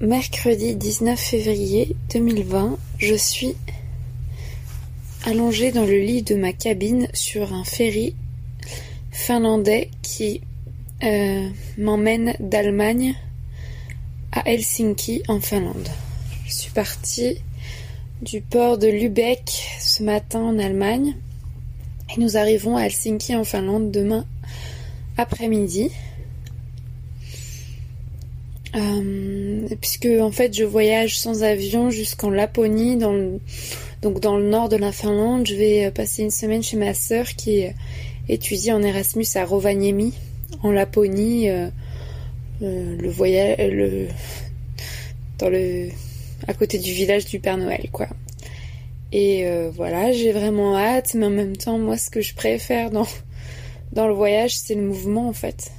mercredi 19 février 2020. Je suis allongée dans le lit de ma cabine sur un ferry finlandais qui euh, m'emmène d'Allemagne à Helsinki en Finlande. Je suis partie du port de Lübeck ce matin en Allemagne et nous arrivons à Helsinki en Finlande demain après-midi. Euh, puisque en fait je voyage sans avion jusqu'en Laponie, dans le, donc dans le nord de la Finlande. Je vais euh, passer une semaine chez ma sœur qui étudie en Erasmus à Rovaniemi, en Laponie. Euh, le voyage, le dans le à côté du village du Père Noël, quoi. Et voilà, j'ai vraiment hâte, mais en même temps, moi, ce que je préfère dans dans le voyage, c'est le mouvement, en fait.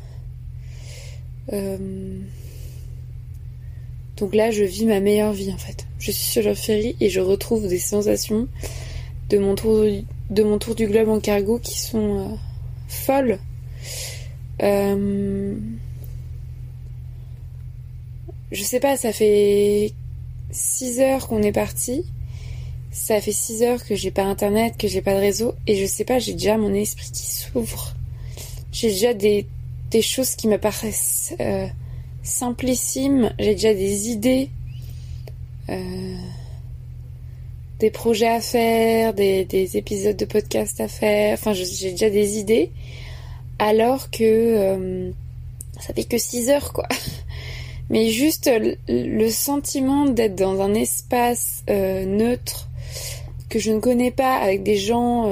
Euh, donc là, je vis ma meilleure vie en fait. Je suis sur le ferry et je retrouve des sensations de mon tour, du globe en cargo qui sont euh, folles. Euh... Je sais pas, ça fait 6 heures qu'on est parti. Ça fait 6 heures que j'ai pas internet, que j'ai pas de réseau. Et je sais pas, j'ai déjà mon esprit qui s'ouvre. J'ai déjà des, des choses qui me paraissent euh, simplissime. J'ai déjà des idées, euh, des projets à faire, des, épisodes de podcast à faire. Enfin, j'ai déjà des idées. Alors que euh, ça fait que 6 heures, quoi. Mais juste le sentiment d'être dans un espace euh, neutre que je ne connais pas, avec des gens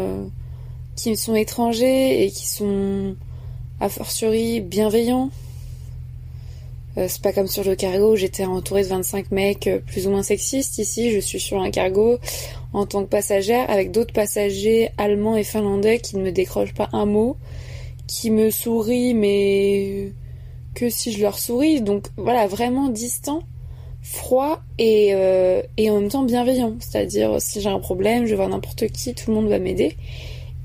qui me sont étrangers et qui sont a fortiori bienveillants c'est pas comme sur le cargo j'étais entourée de 25 mecs euh, plus ou moins sexistes. Ici, je suis sur un cargo en tant que passagère avec d'autres passagers allemands et finlandais qui ne me décrochent pas un mot, qui me sourient mais que si je leur souris. Donc voilà, vraiment distant, froid et, euh, et en même temps bienveillant. C'est-à-dire si j'ai un problème, je vais voir n'importe qui, tout le monde va m'aider.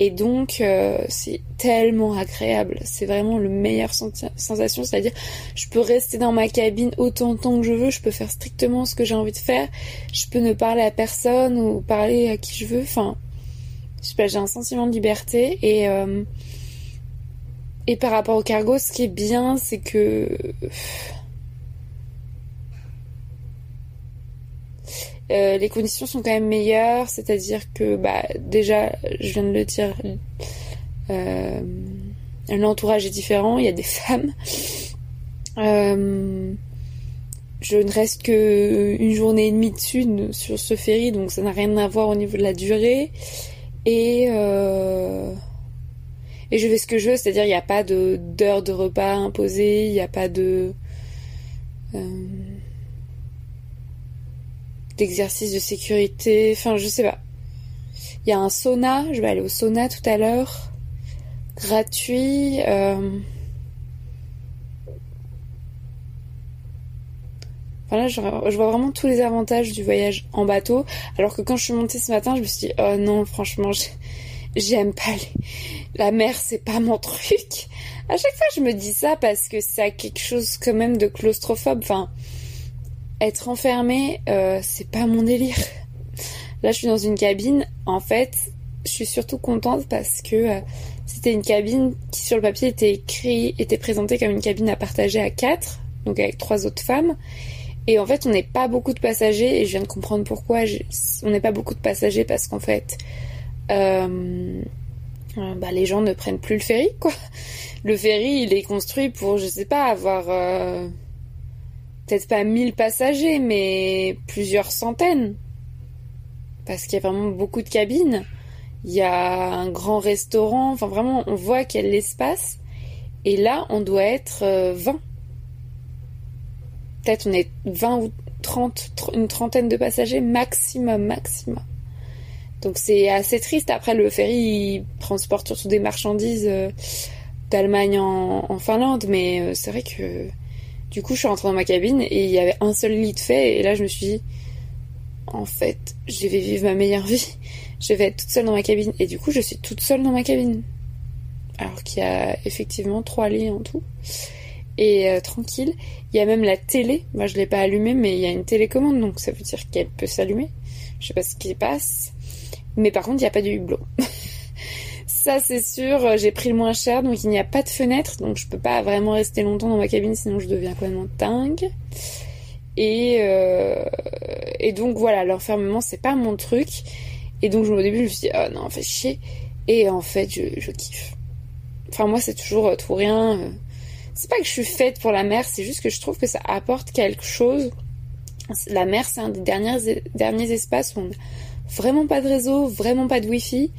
Et donc, euh, c'est tellement agréable. C'est vraiment le meilleur sensation. C'est-à-dire, je peux rester dans ma cabine autant de temps que je veux. Je peux faire strictement ce que j'ai envie de faire. Je peux ne parler à personne ou parler à qui je veux. Enfin, je sais pas, j'ai un sentiment de liberté. Et, euh, et par rapport au cargo, ce qui est bien, c'est que... Euh, les conditions sont quand même meilleures, c'est-à-dire que bah, déjà, je viens de le dire, euh, l'entourage est différent, il y a des femmes. Euh, je ne reste que une journée et demie dessus sur ce ferry, donc ça n'a rien à voir au niveau de la durée. Et et je fais ce que je veux, c'est-à-dire il n'y a pas de d'heure de repas imposée, il n'y a pas de d'exercice de sécurité, enfin je sais pas. Il y a un sauna, je vais aller au sauna tout à l'heure, gratuit. Euh... Voilà, je, vois vraiment tous les avantages du voyage en bateau. Alors que quand je suis montée ce matin, je me suis dit, oh non, franchement, j'aime pas la mer, c'est pas mon truc. À chaque fois, je me dis ça parce que ça quelque chose quand même de claustrophobe. Être enfermée, euh, c'est pas mon délire. Là, je suis dans une cabine. En fait, je suis surtout contente parce que euh, c'était une cabine qui, sur le papier, était était présentée comme une cabine à partager à quatre, donc avec trois autres femmes. Et en fait, on n'est pas beaucoup de passagers, et je viens de comprendre pourquoi. On n'est pas beaucoup de passagers parce qu'en fait, euh, bah, les gens ne prennent plus le ferry, quoi. Le ferry, il est construit pour, je sais pas, avoir peut-être pas 1000 passagers, mais plusieurs centaines. Parce qu'il y a vraiment beaucoup de cabines. Il y a un grand restaurant. Enfin, vraiment, on voit qu'il y a l'espace. Et là, on doit être 20. Euh, peut-être on est 20 ou 30, une trentaine de passagers maximum, maximum. Donc c'est assez triste. Après, le ferry il transporte surtout des marchandises euh, d'Allemagne en, Finlande, mais euh, c'est vrai que du coup, je suis rentrée dans ma cabine et il y avait un seul lit de fait. Et là, je me suis dit, en fait, je vais vivre ma meilleure vie. Je vais être toute seule dans ma cabine. Et du coup, je suis toute seule dans ma cabine. Alors qu'il y a effectivement trois lits en tout. et euh, tranquille. Il y a même la télé. Moi, je l'ai pas allumée, mais il y a une télécommande, donc ça veut dire qu'elle peut s'allumer. Je sais pas ce qui passe. Mais par contre, il n'y a pas de hublot. ça, c'est sûr. J'ai pris le moins cher, donc il n'y a pas de fenêtre, donc je peux pas vraiment rester longtemps dans ma cabine, sinon je deviens complètement dingue. Et, euh, et donc voilà, l'enfermement, c'est pas mon truc. Et donc au début, je me suis dit, oh non, fait chier. Et en fait, je, kiffe. Enfin, moi, c'est toujours euh, tout rien. Euh. C'est pas que je suis faite pour la mer, c'est juste que je trouve que ça apporte quelque chose. La mer, c'est un des derniers, derniers espaces où on n'a vraiment pas de réseau, vraiment pas de wifi.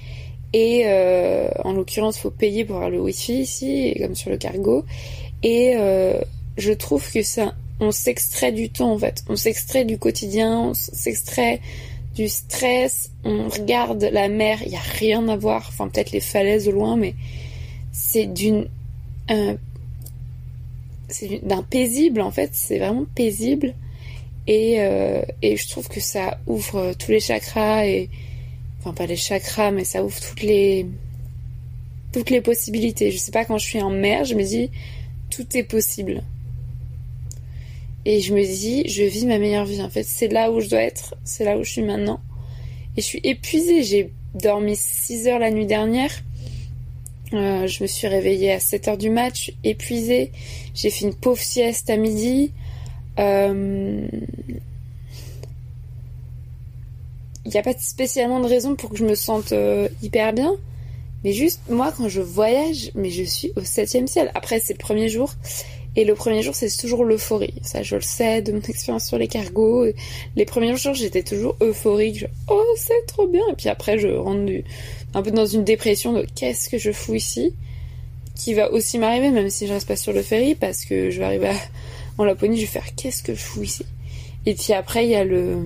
Et euh, en l'occurrence, faut payer pour avoir le wifi ici, comme sur le cargo. Et euh, je trouve que ça, on s'extrait du temps en fait. On s'extrait du quotidien, on s'extrait du stress. On regarde la mer, il y a rien à voir. Enfin, peut-être les falaises au loin, mais c'est d'une euh, c'est d'un paisible en fait. C'est vraiment paisible. Et, et je trouve que ça ouvre tous les chakras et enfin pas les chakras, mais ça ouvre toutes les toutes les possibilités. Je sais pas quand je suis en mer, je me dis tout est possible. Et je me dis, je vis ma meilleure vie. En fait, c'est là où je dois être, c'est là où je suis maintenant. Et je suis épuisée. J'ai dormi 6 heures la nuit dernière. Euh, je me suis réveillée à 7 heures du match, épuisée. J'ai fait une pauvre sieste à midi. Euh, il n'y a pas spécialement de raison pour que je me sente euh, hyper bien. Mais juste, moi, quand je voyage, mais je suis au septième ciel. Après, c'est le premier jour. Et le premier jour, c'est toujours l'euphorie. Ça, je le sais de mon expérience sur les cargos. Les premiers jours, j'étais toujours euphorique. oh, c'est trop bien. Et puis après, je rentre un peu dans une dépression de qu'est-ce que je fous ici? Qui va aussi m'arriver, même si je reste pas sur le ferry, parce que je vais arriver en Laponie, je vais faire qu'est-ce que je fous ici? Et puis après, il y a le,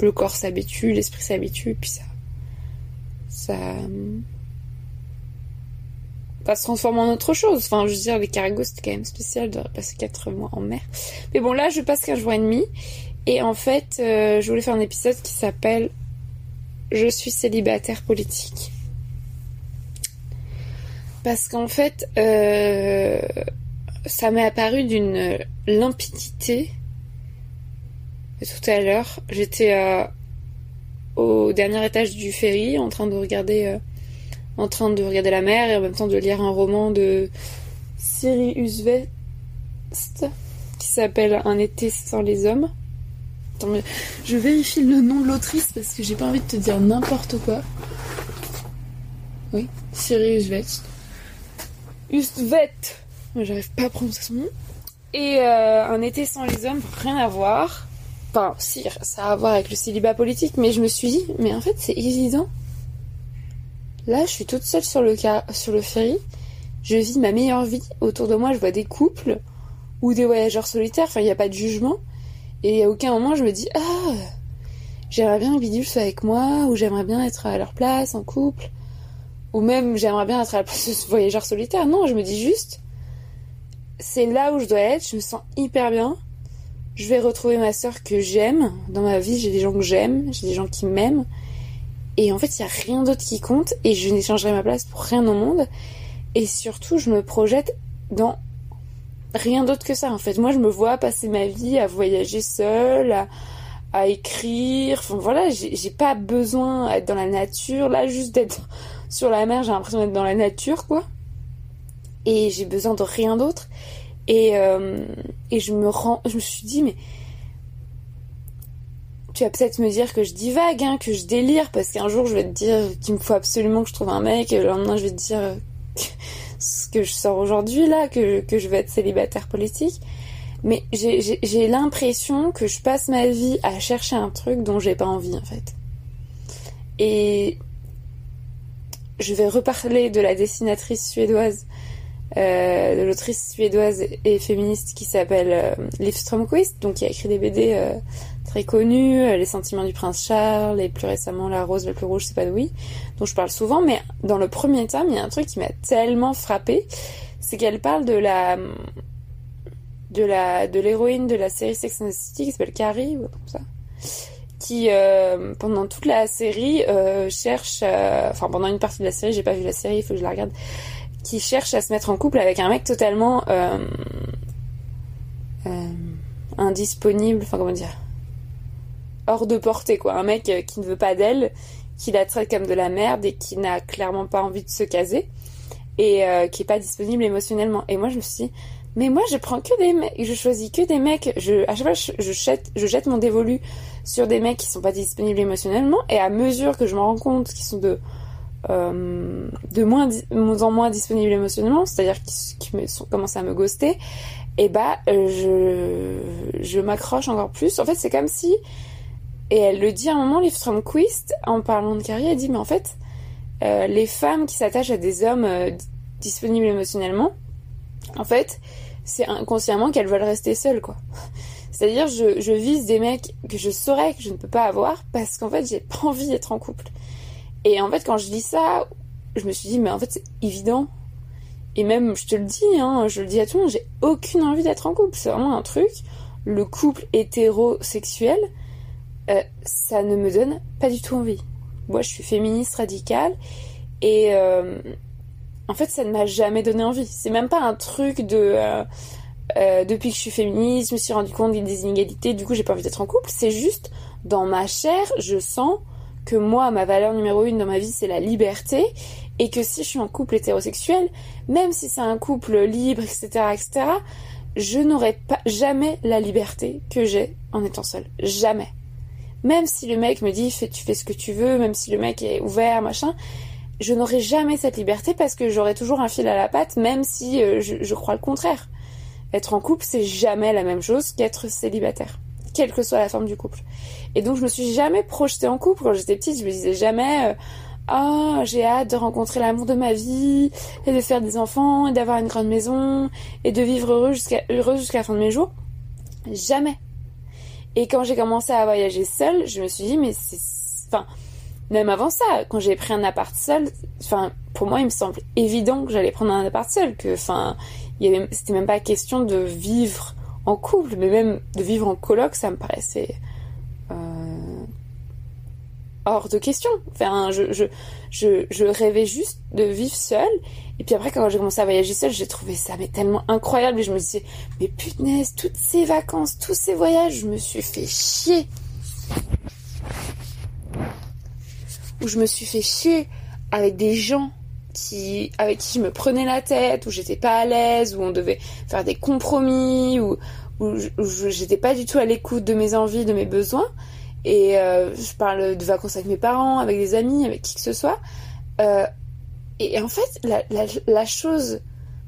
le corps s'habitue, l'esprit s'habitue, puis ça, ça, ça se transforme en autre chose. Enfin, je veux dire, les cargos, c'était quand même spécial de passer 4 mois en mer. Mais bon, là, je passe 15 jours et demi. Et en fait, euh, je voulais faire un épisode qui s'appelle Je suis célibataire politique. Parce qu'en fait, euh, ça m'est apparu d'une limpidité tout à l'heure, j'étais euh, au dernier étage du ferry en train de regarder euh, en train de regarder la mer et en même temps de lire un roman de Siri Usvest qui s'appelle Un été sans les hommes. Je vérifie le nom de l'autrice parce que j'ai pas envie de te dire n'importe quoi. Oui, Siri Usvest. Ustvet J'arrive pas à prononcer son nom. Et euh, Un été sans les hommes, rien à voir. Enfin, si, ça a à voir avec le célibat politique, mais je me suis dit, mais en fait, c'est évident. Là, je suis toute seule sur le, sur le ferry. Je vis ma meilleure vie. Autour de moi, je vois des couples ou des voyageurs solitaires. Enfin, il n'y a pas de jugement. Et à aucun moment, je me dis, ah, j'aimerais bien que Bidule soit avec moi, ou j'aimerais bien être à leur place, en couple. Ou même, j'aimerais bien être à la place de ce voyageur solitaire. Non, je me dis juste, c'est là où je dois être. Je me sens hyper bien je vais retrouver ma sœur que j'aime. Dans ma vie, j'ai des gens que j'aime, j'ai des gens qui m'aiment. Et en fait, il n'y a rien d'autre qui compte et je n'échangerai ma place pour rien au monde. Et surtout, je me projette dans rien d'autre que ça. En fait, moi, je me vois passer ma vie à voyager seule, à, écrire. Enfin voilà, j'ai pas besoin d'être dans la nature. Là, juste d'être sur la mer, j'ai l'impression d'être dans la nature, quoi. Et j'ai besoin de rien d'autre. Et, euh, et je me rends, je me suis dit, mais tu vas peut-être me dire que je divague, hein, que je délire, parce qu'un jour je vais te dire qu'il me faut absolument que je trouve un mec, et le lendemain je vais te dire ce que je sors aujourd'hui là, que, que je vais être célibataire politique. Mais j'ai l'impression que je passe ma vie à chercher un truc dont j'ai pas envie en fait. Et je vais reparler de la dessinatrice suédoise euh, de l'autrice suédoise et féministe qui s'appelle euh, Liv Strömquist, donc qui a écrit des BD euh, très connus, Les Sentiments du Prince Charles et plus récemment La Rose la plus rouge, oui, dont je parle souvent. Mais dans le premier tome, il y a un truc qui m'a tellement frappé, c'est qu'elle parle de la de la de l'héroïne de la série Sex and the City qui s'appelle Carrie ou ça qui pendant toute la série cherche enfin pendant une partie de la série j'ai pas vu la série il faut que je la regarde qui cherche à se mettre en couple avec un mec totalement euh, euh, indisponible, enfin comment dire, hors de portée quoi, un mec qui ne veut pas d'elle, qui la traite comme de la merde et qui n'a clairement pas envie de se caser et qui est pas disponible émotionnellement. Et moi je me suis dit, mais moi, je prends que des mecs, je choisis que des mecs, je, à chaque fois, je, je, jette, je jette mon dévolu sur des mecs qui sont pas disponibles émotionnellement, et à mesure que je me rends compte qu'ils sont de, euh, de moins, en moins disponibles émotionnellement, c'est-à-dire qu'ils me sont commencé à me ghoster, et bah, euh, je, je m'accroche encore plus. En fait, c'est comme si, et elle le dit à un moment, Liv Stromquist, en parlant de carrière, elle dit, mais en fait, euh, les femmes qui s'attachent à des hommes disponibles émotionnellement, en fait, c'est inconsciemment qu'elles veulent rester seules, quoi. C'est-à-dire, je, je, vise des mecs que je saurais que je ne peux pas avoir parce qu'en fait, j'ai pas envie d'être en couple. Et en fait, quand je dis ça, je me suis dit, mais en fait, c'est évident. Et même, je te le dis, hein, je le dis à tout le monde, j'ai aucune envie d'être en couple. C'est vraiment un truc. Le couple hétérosexuel, euh, ça ne me donne pas du tout envie. Moi, je suis féministe radicale et, euh, en fait, ça ne m'a jamais donné envie. C'est même pas un truc de. Euh, depuis que je suis féministe, je me suis rendu compte des inégalités, du coup, j'ai pas envie d'être en couple. C'est juste, dans ma chair, je sens que moi, ma valeur numéro une dans ma vie, c'est la liberté. Et que si je suis en couple hétérosexuel, même si c'est un couple libre, etc., etc., je n'aurai jamais la liberté que j'ai en étant seule. Jamais. Même si le mec me dit, tu fais ce que tu veux, même si le mec est ouvert, machin, je n'aurai jamais cette liberté parce que j'aurai toujours un fil à la patte, même si euh, je, crois le contraire. Être en couple, c'est jamais la même chose qu'être célibataire, quelle que soit la forme du couple. Et donc je me suis jamais projetée en couple quand j'étais petite. Je me disais jamais, ah, j'ai hâte de rencontrer l'amour de ma vie et de faire des enfants et d'avoir une grande maison et de vivre heureux jusqu'à la fin de mes jours. Jamais. Et quand j'ai commencé à voyager seule, je me suis dit mais c'est, enfin même avant ça, quand j'ai pris un appart seul, enfin, pour moi, il me semble évident que j'allais prendre un appart seul, que, enfin, il y avait, c'était même pas question de vivre en couple, mais même de vivre en coloc, ça me paraissait euh, hors de question. Enfin, je, je, je, je, rêvais juste de vivre seule. Et puis après, quand j'ai commencé à voyager seule, j'ai trouvé ça mais tellement incroyable. Et je me disais, mais punaise, toutes ces vacances, tous ces voyages, je me suis fait chier où je me suis fait chier avec des gens qui, avec qui je me prenais la tête, où j'étais pas à l'aise, où on devait faire des compromis, où, où j'étais pas du tout à l'écoute de mes envies, de mes besoins. Et euh, je parle de vacances avec mes parents, avec des amis, avec qui que ce soit. Euh, et, en fait, la, chose,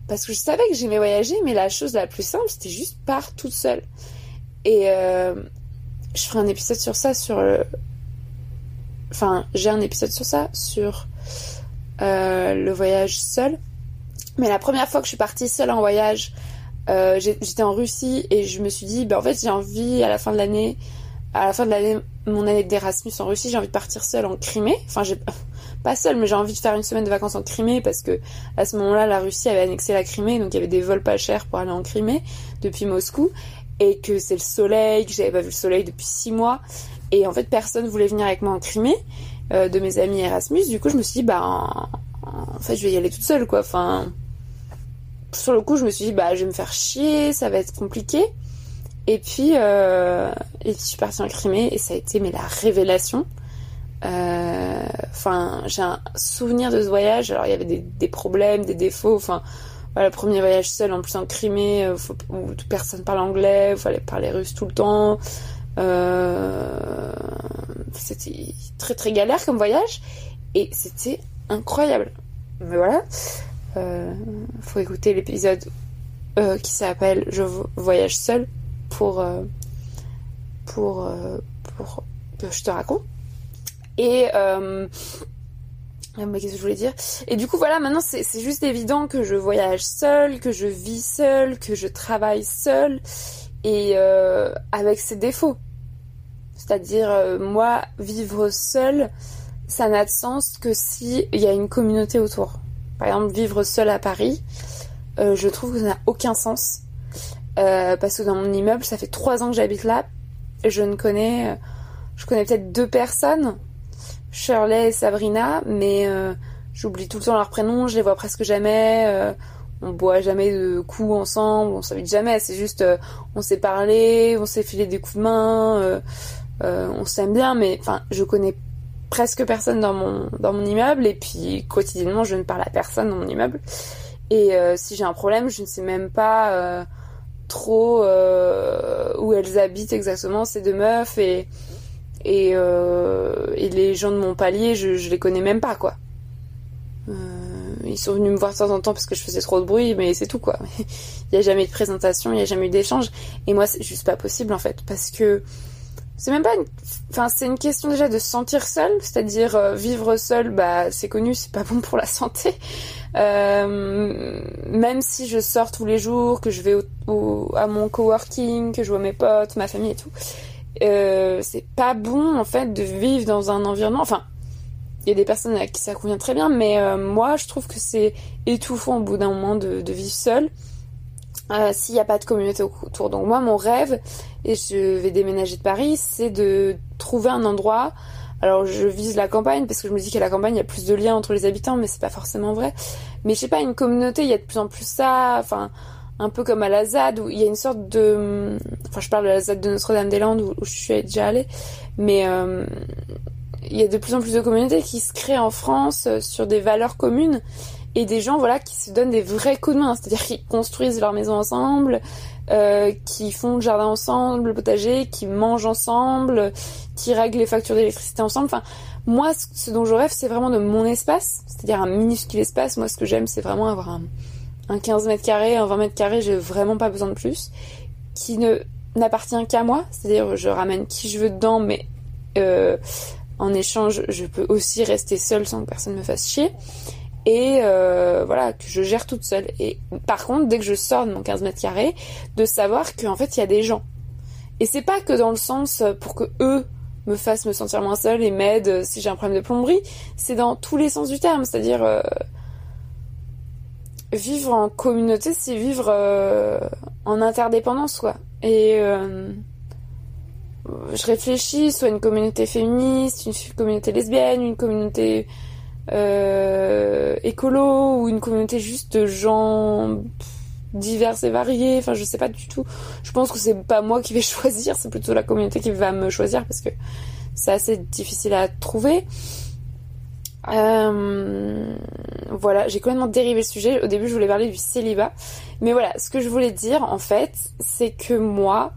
parce que je savais que j'aimais voyager, mais la chose la plus simple, c'était juste part toute seule. Et euh, je ferai un épisode sur ça, sur Enfin, j'ai un épisode sur ça, sur le voyage seul. Mais la première fois que je suis partie seule en voyage, j'étais en Russie et je me suis dit, bah en fait j'ai envie à la fin de l'année, à la fin de mon année d'Erasmus en Russie, j'ai envie de partir seule en Crimée. Enfin, pas seule, mais j'ai envie de faire une semaine de vacances en Crimée parce que à ce moment-là, la Russie avait annexé la Crimée, donc il y avait des vols pas chers pour aller en Crimée depuis Moscou et que c'est le soleil, que j'avais pas vu le soleil depuis six mois et en fait, personne voulait venir avec moi en Crimée, euh, de mes amis Erasmus. Du coup, je me suis dit, bah, en, fait, je vais y aller toute seule, quoi. Sur le coup, je me suis dit, bah, je vais me faire chier, ça va être compliqué. Et puis, euh, et puis je suis partie en Crimée et ça a été, mais la révélation. Euh, enfin, j'ai un souvenir de ce voyage. Alors, il y avait des, problèmes, des défauts. Enfin, premier voyage seul, en plus en Crimée, euh, où personne parle anglais, il fallait parler russe tout le temps. C'était très très galère comme voyage et c'était incroyable. Mais voilà, faut écouter l'épisode qui s'appelle Je voyage seul pour pour pour que je te raconte. Et qu'est-ce que je voulais dire? Et du coup, voilà, maintenant, c'est juste évident que je voyage seul, que je vis seul, que je travaille seul, et euh, avec ses défauts. C'est-à-dire, euh, moi, vivre seul, ça n'a de sens que si il y a une communauté autour. Par exemple, vivre seul à Paris, euh, je trouve que ça n'a aucun sens. Parce que dans mon immeuble, ça fait trois ans que j'habite là. Je ne connais, je connais peut-être deux personnes, Shirley et Sabrina, mais j'oublie tout le temps leurs prénoms, je les vois presque jamais. Euh, on boit jamais de coups ensemble, on s'invite jamais. C'est juste, euh, on s'est parlé, on s'est filé des coups de main, on s'aime bien, mais enfin, je connais presque personne dans mon dans mon immeuble et puis quotidiennement, je ne parle à personne dans mon immeuble. Et si j'ai un problème, je ne sais même pas trop où elles habitent exactement ces deux meufs et euh, et les gens de mon palier, je, je les connais même pas, quoi. Euh, ils sont venus me voir de temps en temps parce que je faisais trop de bruit, mais c'est tout, quoi. il n'y a jamais eu de présentation, il n'y a jamais eu d'échange. Et moi, c'est juste pas possible, en fait, parce que c'est même pas une... Enfin, c'est une question déjà de se sentir seul, c'est-à-dire euh, vivre seul, bah, c'est connu, c'est pas bon pour la santé. Euh, même si je sors tous les jours, que je vais à mon coworking, que je vois mes potes, ma famille et tout, euh, c'est pas bon en fait de vivre dans un environnement. Enfin, il y a des personnes à qui ça convient très bien, mais euh, moi je trouve que c'est étouffant au bout d'un moment de, vivre seul s'il n'y a pas de communauté autour. Donc moi mon rêve, et je vais déménager de Paris, c'est de trouver un endroit. Alors je vise la campagne parce que je me dis qu'à la campagne il y a plus de liens entre les habitants, mais c'est pas forcément vrai. Mais je sais pas, une communauté, il y a de plus en plus ça. Enfin, un peu comme à la ZAD où il y a une sorte de enfin je parle de la ZAD de Notre-Dame-des-Landes où, je suis déjà allée mais euh, il y a de plus en plus de communautés qui se créent en France euh, sur des valeurs communes et des gens voilà qui se donnent des vrais coups de main c'est-à-dire qu'ils construisent leur maison ensemble euh, qui font le jardin ensemble le potager qui mangent ensemble qui règlent les factures d'électricité ensemble enfin moi ce dont je rêve c'est vraiment de mon espace c'est-à-dire un minuscule espace moi ce que j'aime c'est vraiment avoir un un 15 mètres carrés, un 20 mètres carrés, j'ai vraiment pas besoin de plus, qui ne n'appartient qu'à moi, c'est-à-dire je ramène qui je veux dedans, mais euh, en échange, je peux aussi rester seule sans que personne me fasse chier. Et euh, voilà, que je gère toute seule. Et par contre, dès que je sors de mon 15 mètres carrés, de savoir qu'en fait, il y a des gens. Et c'est pas que dans le sens pour que eux me fassent me sentir moins seule et m'aident si j'ai un problème de plomberie, c'est dans tous les sens du terme. C'est-à-dire, euh, vivre en communauté, c'est vivre euh, en interdépendance, quoi. Et euh, je réfléchis, soit une communauté féministe, une communauté lesbienne, une communauté euh, écolo, ou une communauté juste de gens divers et variés. Enfin, je sais pas du tout. Je pense que c'est pas moi qui vais choisir, c'est plutôt la communauté qui va me choisir parce que c'est assez difficile à trouver. Euh, voilà, j'ai complètement dérivé le sujet. Au début, je voulais parler du célibat. Mais voilà, ce que je voulais dire, en fait, c'est que moi,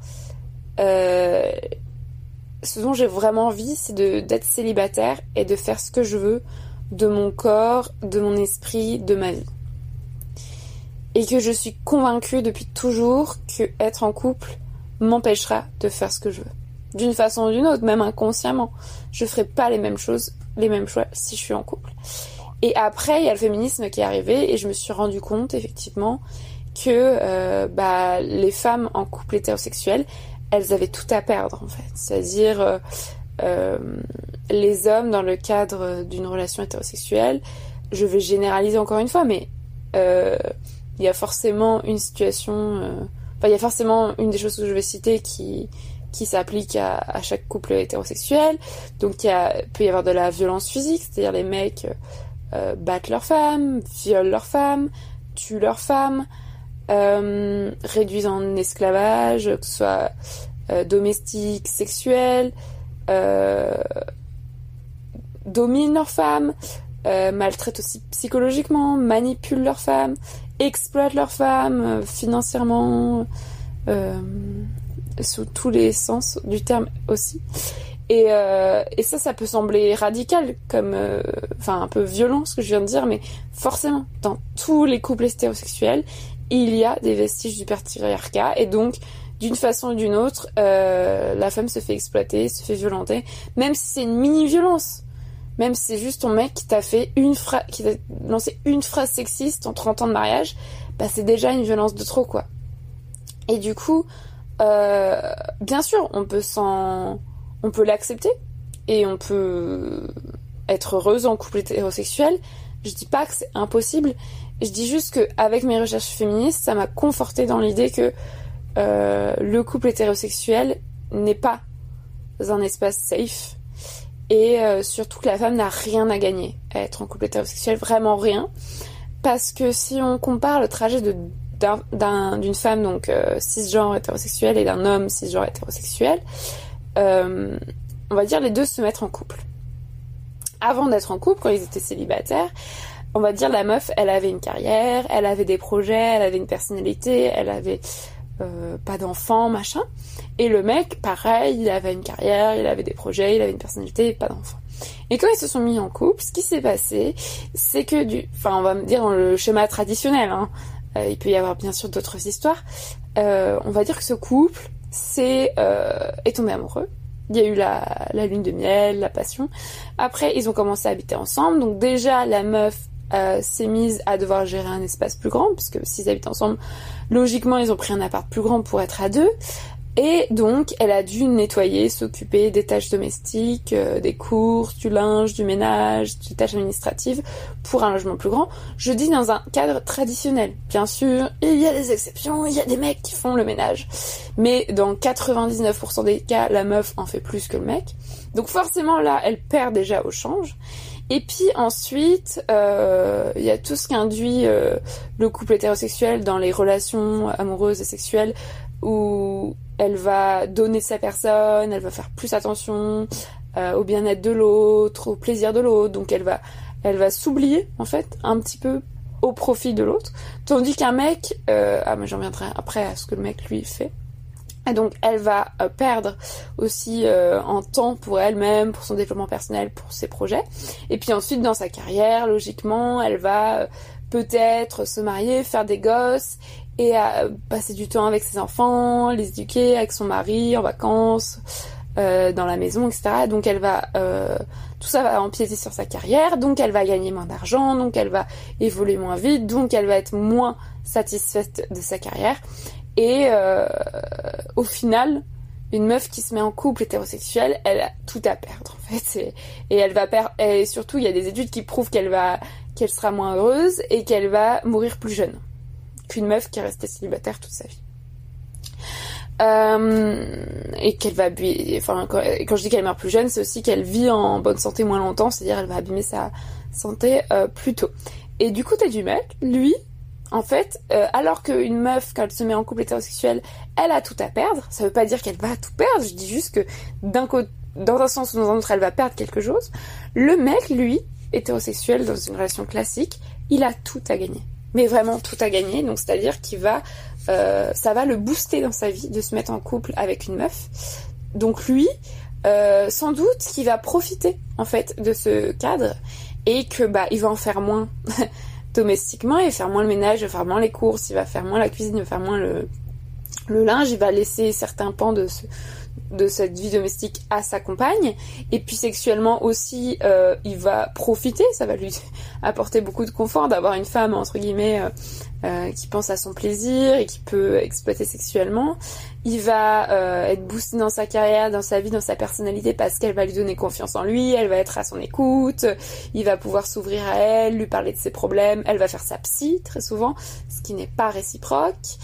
euh, ce dont j'ai vraiment envie, c'est d'être célibataire et de faire ce que je veux de mon corps, de mon esprit, de ma vie. Et que je suis convaincue depuis toujours que être en couple m'empêchera de faire ce que je veux. D'une façon ou d'une autre, même inconsciemment. Je ferai pas les mêmes choses les mêmes choix si je suis en couple. Et après, il y a le féminisme qui est arrivé et je me suis rendu compte effectivement que euh, bah, les femmes en couple hétérosexuel, elles avaient tout à perdre en fait. C'est-à-dire euh, euh, les hommes dans le cadre d'une relation hétérosexuelle, je vais généraliser encore une fois, mais il y a forcément une situation, enfin il y a forcément une des choses que je vais citer qui qui s'applique à, chaque couple hétérosexuel. Donc il peut y avoir de la violence physique, c'est-à-dire les mecs euh, battent leurs femmes, violent leurs femmes, tuent leurs femmes, euh, réduisent en esclavage, que ce soit euh, domestique, sexuel, euh, dominent leurs femmes, maltraitent aussi psychologiquement, manipulent leurs femmes, exploitent leurs femmes financièrement sous tous les sens du terme aussi. Et, euh, et ça, ça peut sembler radical, comme, euh, enfin un peu violent ce que je viens de dire, mais forcément, dans tous les couples hétérosexuels, il y a des vestiges du patriarcat, et donc, d'une façon ou d'une autre, euh, la femme se fait exploiter, se fait violenter, même si c'est une mini-violence. Même si c'est juste ton mec qui t'a fait une qui t'a lancé une phrase sexiste en 30 ans de mariage, bah c'est déjà une violence de trop, quoi. Et du coup, euh, bien sûr, on peut s'en, on peut l'accepter et on peut être heureuse en couple hétérosexuel. Je dis pas que c'est impossible. Je dis juste que avec mes recherches féministes, ça m'a conforté dans l'idée que euh, le couple hétérosexuel n'est pas un espace safe et surtout que la femme n'a rien à gagner à être en couple hétérosexuel, vraiment rien. Parce que si on compare le trajet d'une femme donc cisgenre hétérosexuelle et d'un homme cisgenre hétérosexuel, on va dire les deux se mettre en couple. Avant d'être en couple, quand ils étaient célibataires, on va dire la meuf, elle avait une carrière, elle avait des projets, elle avait une personnalité, elle avait euh, pas d'enfants, machin. Et le mec, pareil, il avait une carrière, il avait des projets, il avait une personnalité, pas d'enfants. Et quand ils se sont mis en couple, ce qui s'est passé, c'est que du, enfin, on va me dire dans le schéma traditionnel, hein, euh, il peut y avoir bien sûr d'autres histoires. Euh, on va dire que ce couple, est tombé amoureux. Il y a eu la, la lune de miel, la passion. Après, ils ont commencé à habiter ensemble. Donc déjà, la meuf s'est mise à devoir gérer un espace plus grand, puisque s'ils habitent ensemble, logiquement, ils ont pris un appart plus grand pour être à deux. Et donc, elle a dû nettoyer, s'occuper des tâches domestiques, euh, des courses, du linge, du ménage, des tâches administratives pour un logement plus grand. Je dis dans un cadre traditionnel. Bien sûr, il y a des exceptions, il y a des mecs qui font le ménage. Mais dans 99% des cas, la meuf en fait plus que le mec. Donc forcément, là, elle perd déjà au change. Et puis ensuite, euh, il y a tout ce qui induit euh, le couple hétérosexuel dans les relations amoureuses et sexuelles où elle va donner sa personne, elle va faire plus attention euh, au bien-être de l'autre, au plaisir de l'autre, donc elle va, elle va s'oublier en fait un petit peu au profit de l'autre, tandis qu'un mec, ah mais j'en reviendrai après à ce que le mec lui fait, et donc elle va euh, perdre aussi euh, en temps pour elle-même, pour son développement personnel, pour ses projets. Et puis ensuite dans sa carrière, logiquement, elle va euh, peut-être se marier, faire des gosses et passer du temps avec ses enfants, les éduquer avec son mari en vacances, dans la maison, etc. Donc elle va tout ça va empiéter sur sa carrière, donc elle va gagner moins d'argent, donc elle va évoluer moins vite, donc elle va être moins satisfaite de sa carrière. Et euh, au final, une meuf qui se met en couple hétérosexuel, elle a tout à perdre en fait. Et, elle va perdre. Et surtout, il y a des études qui prouvent qu'elle va, qu'elle sera moins heureuse et qu'elle va mourir plus jeune qu'une meuf qui est restée célibataire toute sa vie. Euh, et qu'elle va, quand, je dis qu'elle meurt plus jeune, c'est aussi qu'elle vit en bonne santé moins longtemps, c'est-à-dire elle va abîmer sa santé euh, plus tôt. Et du côté du mec, lui, en fait, euh, alors qu'une meuf, quand elle se met en couple hétérosexuel, elle a tout à perdre. Ça veut pas dire qu'elle va tout perdre. Je dis juste que d'un côté, dans un sens ou dans un autre, elle va perdre quelque chose. Le mec, lui, hétérosexuel dans une relation classique, il a tout à gagner. Mais vraiment tout à gagner. Donc c'est-à-dire qu'il va, euh, ça va le booster dans sa vie de se mettre en couple avec une meuf. Donc lui, euh, sans doute qu'il va profiter en fait de ce cadre et que bah il va en faire moins domestiquement, il va faire moins le ménage, il va faire moins les courses, il va faire moins la cuisine, il va faire moins le, le linge, il va laisser certains pans de, ce, de cette vie domestique à sa compagne. Et puis sexuellement aussi, euh, il va profiter, ça va lui apporter beaucoup de confort d'avoir une femme, entre guillemets, euh, euh, qui pense à son plaisir et qui peut exploiter sexuellement. Il va être boosté dans sa carrière, dans sa vie, dans sa personnalité parce qu'elle va lui donner confiance en lui, elle va être à son écoute, il va pouvoir s'ouvrir à elle, lui parler de ses problèmes, elle va faire sa psy très souvent, ce qui n'est pas réciproque.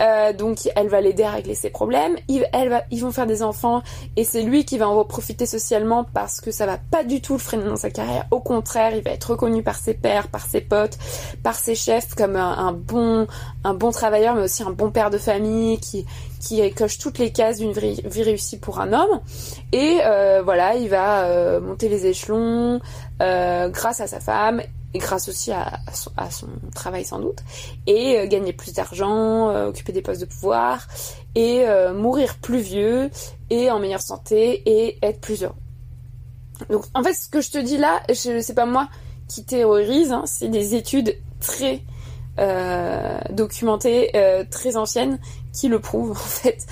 Euh, donc elle va l'aider à régler ses problèmes. Ils, va, ils vont faire des enfants et c'est lui qui va en profiter socialement parce que ça va pas du tout le freiner dans sa carrière. Au contraire, il va être reconnu par ses pairs, par ses potes, par ses chefs comme un, bon, un bon travailleur, mais aussi un bon père de famille qui qui coche toutes les cases d'une vie, réussie pour un homme. Et euh, voilà, il va euh, monter les échelons grâce à sa femme grâce aussi à, son, travail sans doute, et euh, gagner plus d'argent, euh, occuper des postes de pouvoir, et euh, mourir plus vieux, et en meilleure santé, et être plus heureux. Donc en fait ce que je te dis là, c'est pas moi qui théorise, hein, c'est des études très documentées, très anciennes, qui le prouvent en fait.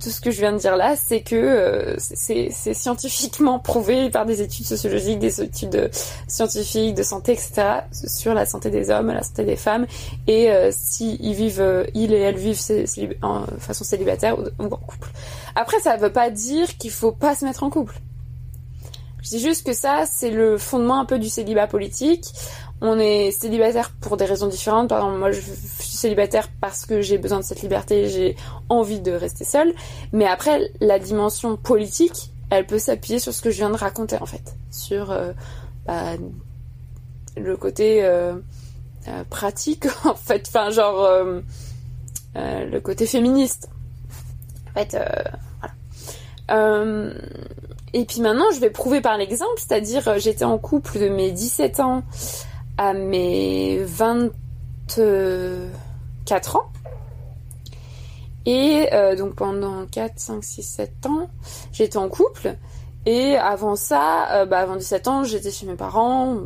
Tout ce que je viens de dire là, c'est que euh, c'est scientifiquement prouvé par des études sociologiques, des études scientifiques de santé, etc. sur la santé des hommes, la santé des femmes, et si ils vivent, ils et elles vivent en façon célibataire ou, en couple. Après, ça veut pas dire qu'il faut pas se mettre en couple. Je dis juste que ça, c'est le fondement un peu du célibat politique on est célibataire pour des raisons différentes. Par exemple, moi, je célibataire parce que j'ai besoin de cette liberté, j'ai envie de rester seule. Mais après, la dimension politique, elle peut s'appuyer sur ce que je viens de raconter en fait, sur euh, bah, le côté euh, euh, pratique en fait, enfin genre le côté féministe. En fait, voilà. et puis maintenant, je vais prouver par l'exemple, c'est-à-dire j'étais en couple de mes 17 ans à mes 24 ans. Et euh, donc pendant 4, 5, 6, 7 ans, j'étais en couple. Et avant ça, euh, bah avant 17 ans, j'étais chez mes parents.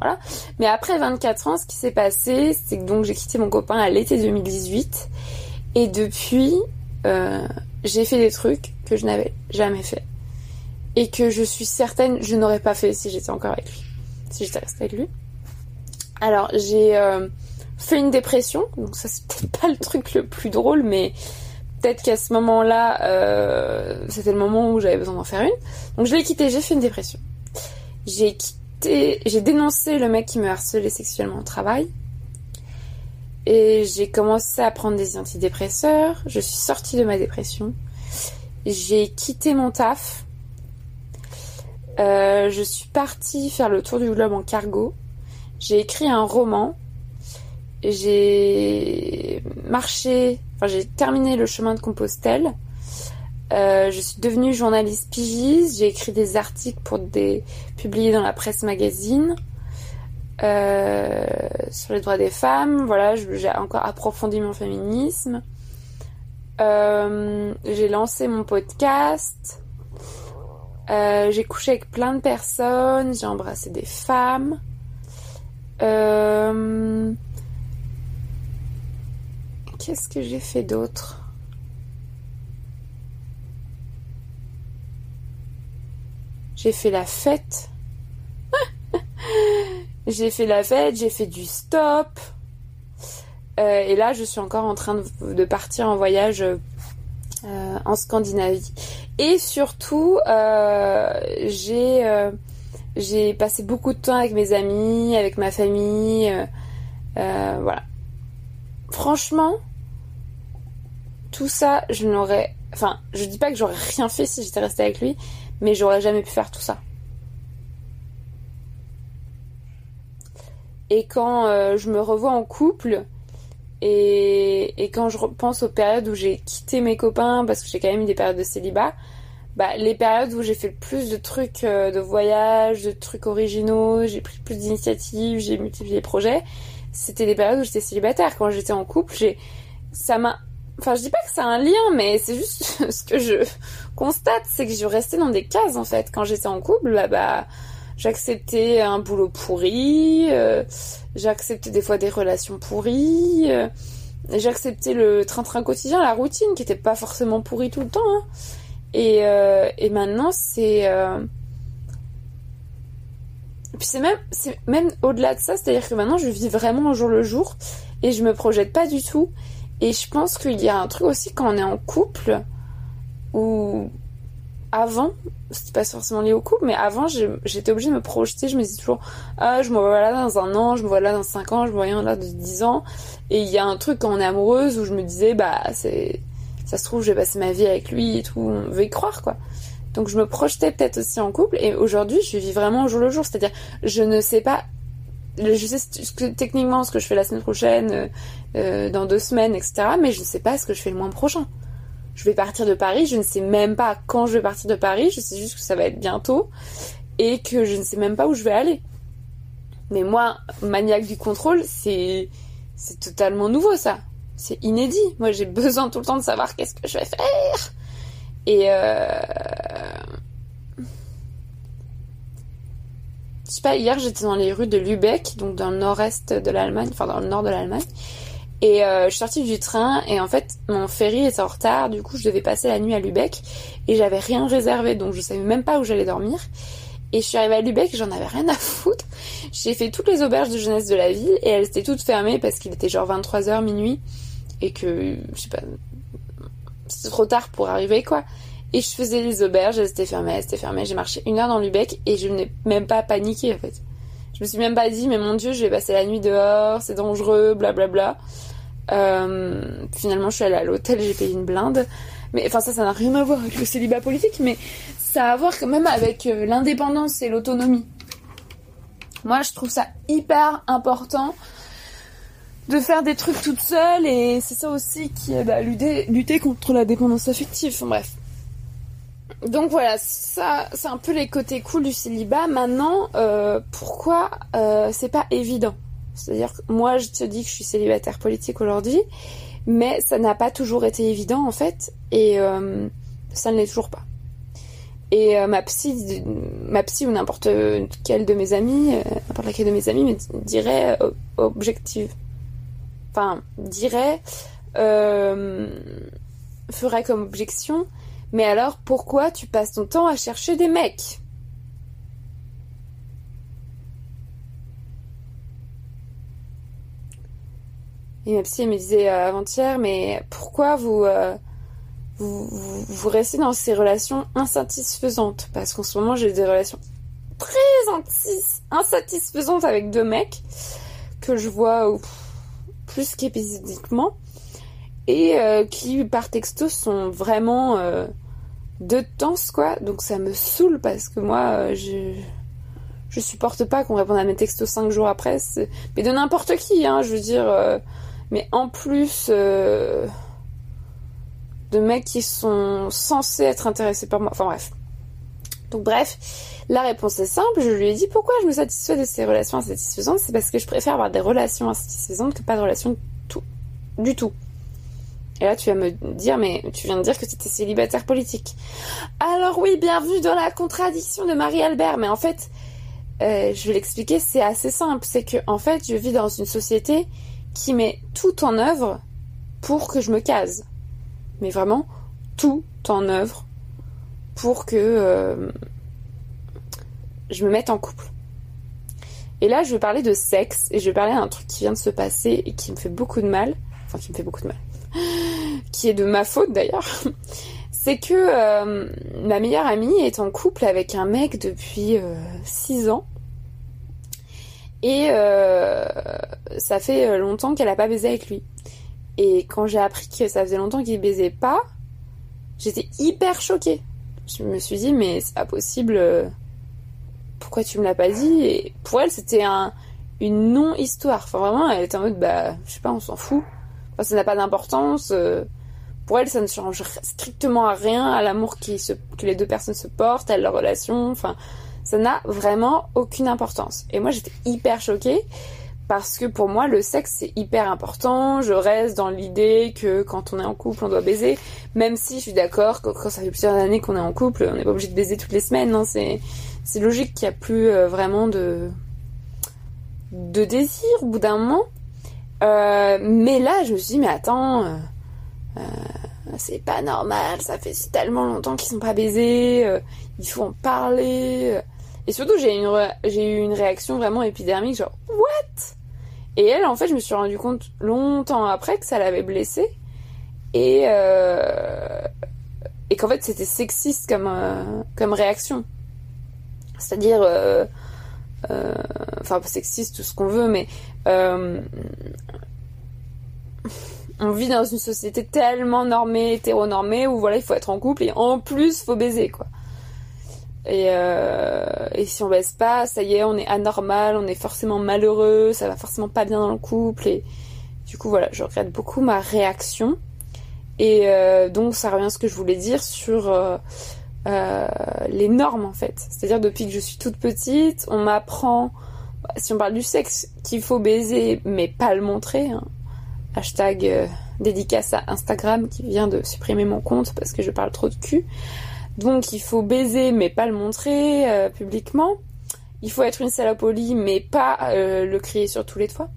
Voilà. Mais après 24 ans, ce qui s'est passé, c'est que donc j'ai quitté mon copain à l'été 2018. Et depuis, euh, j'ai fait des trucs que je n'avais jamais fait. Et que je suis certaine je n'aurais pas fait si j'étais encore avec lui. Si j'étais restée avec lui. Alors j'ai fait une dépression. Donc ça c'est peut-être pas le truc le plus drôle, mais peut-être qu'à ce moment-là, euh, c'était le moment où j'avais besoin d'en faire une. Donc je l'ai quitté, j'ai fait une dépression. J'ai quitté, j'ai dénoncé le mec qui me harcelait sexuellement au travail. Et j'ai commencé à prendre des antidépresseurs. Je suis sortie de ma dépression. J'ai quitté mon taf. Euh, je suis partie faire le tour du globe en cargo. J'ai écrit un roman. J'ai marché j'ai terminé le chemin de Compostelle. Euh, je suis devenue journaliste pigiste. J'ai écrit des articles pour des publiés dans la presse magazine euh, sur les droits des femmes. Voilà, j'ai encore approfondi mon féminisme. Euh, j'ai lancé mon podcast. j'ai couché avec plein de personnes. J'ai embrassé des femmes. Qu'est-ce que j'ai fait d'autre? J'ai fait la fête. j'ai fait la fête, j'ai fait du stop. Euh, et là, je suis encore en train de, partir en voyage euh, en Scandinavie. Et surtout, euh, j'ai j'ai passé beaucoup de temps avec mes amis, avec ma famille. voilà. Franchement, tout ça, je n'aurais. Enfin, je dis pas que j'aurais rien fait si j'étais restée avec lui, mais j'aurais jamais pu faire tout ça. Et quand euh, je me revois en couple, et, et quand je pense aux périodes où j'ai quitté mes copains, parce que j'ai quand même eu des périodes de célibat, bah, les périodes où j'ai fait le plus de trucs euh, de voyage, de trucs originaux, j'ai pris plus d'initiatives, j'ai multiplié les projets, c'était des périodes où j'étais célibataire. Quand j'étais en couple, j'ai ça m'a Enfin, je dis pas que c'est un lien, mais c'est juste ce que je constate, c'est que je restais dans des cases en fait. Quand j'étais en couple, bah, bah j'acceptais un boulot pourri, euh, j'acceptais des fois des relations pourries, euh, j'acceptais le train-train quotidien, la routine qui était pas forcément pourrie tout le temps. Hein. Et, euh, et maintenant, c'est puis c'est même, même au-delà de ça, c'est-à-dire que maintenant je vis vraiment au jour le jour et je me projette pas du tout. Et je pense qu'il y a un truc aussi quand on est en couple, où avant, c'était pas forcément lié au couple, mais avant j'étais obligée de me projeter, je me disais toujours, ah je me vois là dans un an, je me vois là dans cinq ans, je me vois là de dix ans. Et il y a un truc quand on est amoureuse où je me disais, bah ça se trouve, je vais passer ma vie avec lui et tout, on veut y croire quoi. Donc je me projetais peut-être aussi en couple et aujourd'hui je vis vraiment au jour le jour, c'est-à-dire je ne sais pas je sais techniquement ce que je fais la semaine prochaine, euh, euh, dans deux semaines, etc. Mais je ne sais pas ce que je fais le mois prochain. Je vais partir de Paris, je ne sais même pas quand je vais partir de Paris, je sais juste que ça va être bientôt et que je ne sais même pas où je vais aller. Mais moi, maniaque du contrôle, c'est c'est totalement nouveau ça. C'est inédit. Moi, j'ai besoin tout le temps de savoir qu'est-ce que je vais faire. Et euh sais pas, hier j'étais dans les rues de Lübeck, donc dans le nord-est de l'Allemagne, enfin dans le nord de l'Allemagne. Et euh, je suis sortie du train et en fait mon ferry était en retard, du coup je devais passer la nuit à Lübeck et j'avais rien réservé donc je savais même pas où j'allais dormir. Et je suis arrivée à Lübeck, j'en avais rien à foutre. J'ai fait toutes les auberges de jeunesse de la ville et elles étaient toutes fermées parce qu'il était genre 23h minuit et que je sais c'était trop tard pour arriver quoi. Et je faisais les auberges, elles étaient fermées, elles étaient fermées. J'ai marché une heure dans Lubeck et je n'ai même pas paniqué en fait. Je me suis même pas dit, mais mon dieu, je vais passer la nuit dehors, c'est dangereux, blablabla. Bla, bla. Euh, finalement, je suis allée à l'hôtel, j'ai payé une blinde. Mais enfin, ça, ça n'a rien à voir avec le célibat politique, mais ça a à voir quand même avec euh, l'indépendance et l'autonomie. Moi, je trouve ça hyper important de faire des trucs toute seule et c'est ça aussi qui est bah, lutter, lutter contre la dépendance affective. bref. Donc voilà, ça c'est un peu les côtés cool du célibat. Maintenant, euh, pourquoi euh, c'est pas évident? C'est-à-dire que moi je te dis que je suis célibataire politique aujourd'hui, mais ça n'a pas toujours été évident en fait, et euh, ça ne l'est toujours pas. Et ma psy, ma psy ou n'importe quel de mes amis, n'importe laquelle de mes amis me dirait objective enfin, dirait, euh, ferait comme objection, mais alors pourquoi tu passes ton temps à chercher des mecs? Et ma psy me disait euh, avant-hier, mais pourquoi euh, vous, vous, restez dans ces relations insatisfaisantes? Parce qu'en ce moment, j'ai des relations très insatisfaisantes avec deux mecs que je vois plus qu'épisodiquement et euh, qui par texto sont vraiment euh, de temps quoi. Donc ça me saoule parce que moi euh, je je supporte pas qu'on réponde à mes textos cinq jours après. Mais de n'importe qui hein je veux dire mais en plus de mecs qui sont censés être intéressés par moi. Enfin bref. Donc bref, la réponse est simple, je lui ai dit pourquoi je me satisfais de ces relations insatisfaisantes, c'est parce que je préfère avoir des relations insatisfaisantes que pas de relations du tout. Et là, tu vas me dire, mais tu viens de dire que tu célibataire politique. Alors oui, bienvenue dans la contradiction de Marie-Albert, mais en fait, euh, je vais l'expliquer, c'est assez simple. C'est que, en fait, je vis dans une société qui met tout en œuvre pour que je me case. Mais vraiment, tout en œuvre pour que euh, je me mette en couple. Et là, je vais parler de sexe et je vais parler d'un truc qui vient de se passer et qui me fait beaucoup de mal. Enfin, qui me fait beaucoup de mal. Qui est de ma faute d'ailleurs. C'est que euh, ma meilleure amie est en couple avec un mec depuis 6 euh, ans. Et ça fait longtemps qu'elle a pas baisé avec lui. Et quand j'ai appris que ça faisait longtemps qu'il baisait pas, j'étais hyper choquée je me suis dit, mais c'est pas possible. Euh, pourquoi tu me l'as pas dit? Et pour elle, c'était un, une non-histoire. Enfin, vraiment, elle était en mode, bah, je sais pas, on s'en fout. Ça n'a pas d'importance. Euh, pour elle, ça ne change strictement à rien à l'amour que les deux personnes se portent, à leur relation. Enfin, ça n'a vraiment aucune importance. Et moi, j'étais hyper choquée parce que pour moi le sexe c'est hyper important. Je reste dans l'idée que quand on est en couple on doit baiser, même si je suis d'accord que quand ça fait plusieurs années qu'on est en couple, on n'est pas obligé de baiser toutes les semaines. Hein. C'est c'est logique qu'il n'y a plus euh, vraiment de de désir au bout d'un moment. Euh, mais là je me suis dit mais attends. Euh, c'est pas normal, ça fait tellement longtemps qu'ils sont pas baisés, il faut en parler. Et surtout, j'ai eu une réaction vraiment épidermique, genre, what? Et elle, en fait, je me suis rendu compte longtemps après que ça l'avait blessée. Et, euh, qu'en fait, c'était sexiste comme, euh, réaction. C'est-à-dire, euh, enfin, sexiste, tout ce qu'on veut, mais on vit dans une société tellement normée, hétéronormée, où voilà, il faut être en couple et en plus, faut baiser, quoi. Et, euh, si on baisse pas, ça y est, on est anormal, on est forcément malheureux, ça va forcément pas bien dans le couple. Et du coup, voilà, je regrette beaucoup ma réaction. Et euh, donc, ça revient à ce que je voulais dire sur euh, euh les normes, en fait. C'est-à-dire, depuis que je suis toute petite, on m'apprend, si on parle du sexe, qu'il faut baiser, mais pas le montrer. Hein. Hashtag euh, dédicace à Instagram qui vient de supprimer mon compte parce que je parle trop de cul. Donc il faut baiser mais pas le montrer euh, publiquement. Il faut être une salopolie mais pas le crier sur tous les toits.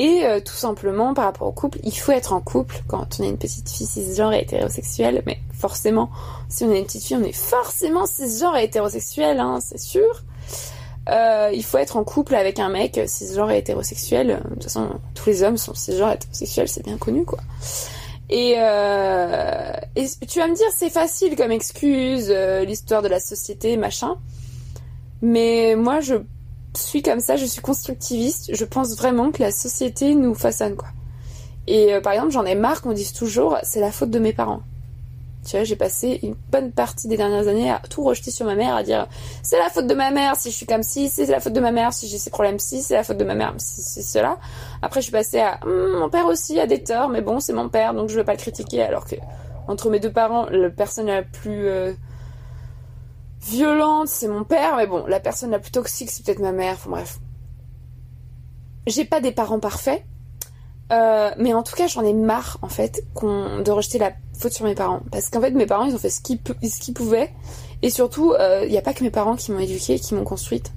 Et euh, tout simplement par rapport au couple, il faut être en couple quand on est une petite fille cisgenre et hétérosexuelle. Mais forcément, si on est une petite fille, on est forcément cisgenre et hétérosexuel, hein, c'est sûr. il faut être en couple avec un mec cisgenre et hétérosexuel. De toute façon, tous les hommes sont cisgenres et hétérosexuels, c'est bien connu quoi. Euh, et, tu vas me dire, c'est facile comme excuse, euh, l'histoire de la société, machin. Mais moi, je suis comme ça, je suis constructiviste. Je pense vraiment que la société nous façonne, quoi. Et euh, par exemple, j'en ai marre qu'on dise toujours, c'est la faute de mes parents. Tu vois, j'ai passé une bonne partie des dernières années à tout rejeter sur ma mère, à dire c'est la faute de ma mère si je suis comme ci, c'est la faute de ma mère si j'ai ces problèmes ci, c'est la faute de ma mère si c'est cela. Après, je suis passée à hum, mon père aussi a des torts, mais bon, c'est mon père, donc je veux pas le critiquer. Alors que entre mes deux parents, la personne la plus euh, violente, c'est mon père, mais bon, la personne la plus toxique, c'est peut-être ma mère. Enfin bref, j'ai pas des parents parfaits. Euh, mais en tout cas, j'en ai marre en fait de rejeter la faute sur mes parents, parce qu'en fait, mes parents, ils ont fait ce qu'ils, pouvaient, et surtout, il euh, n'y a pas que mes parents qui m'ont éduquée, qui m'ont construite.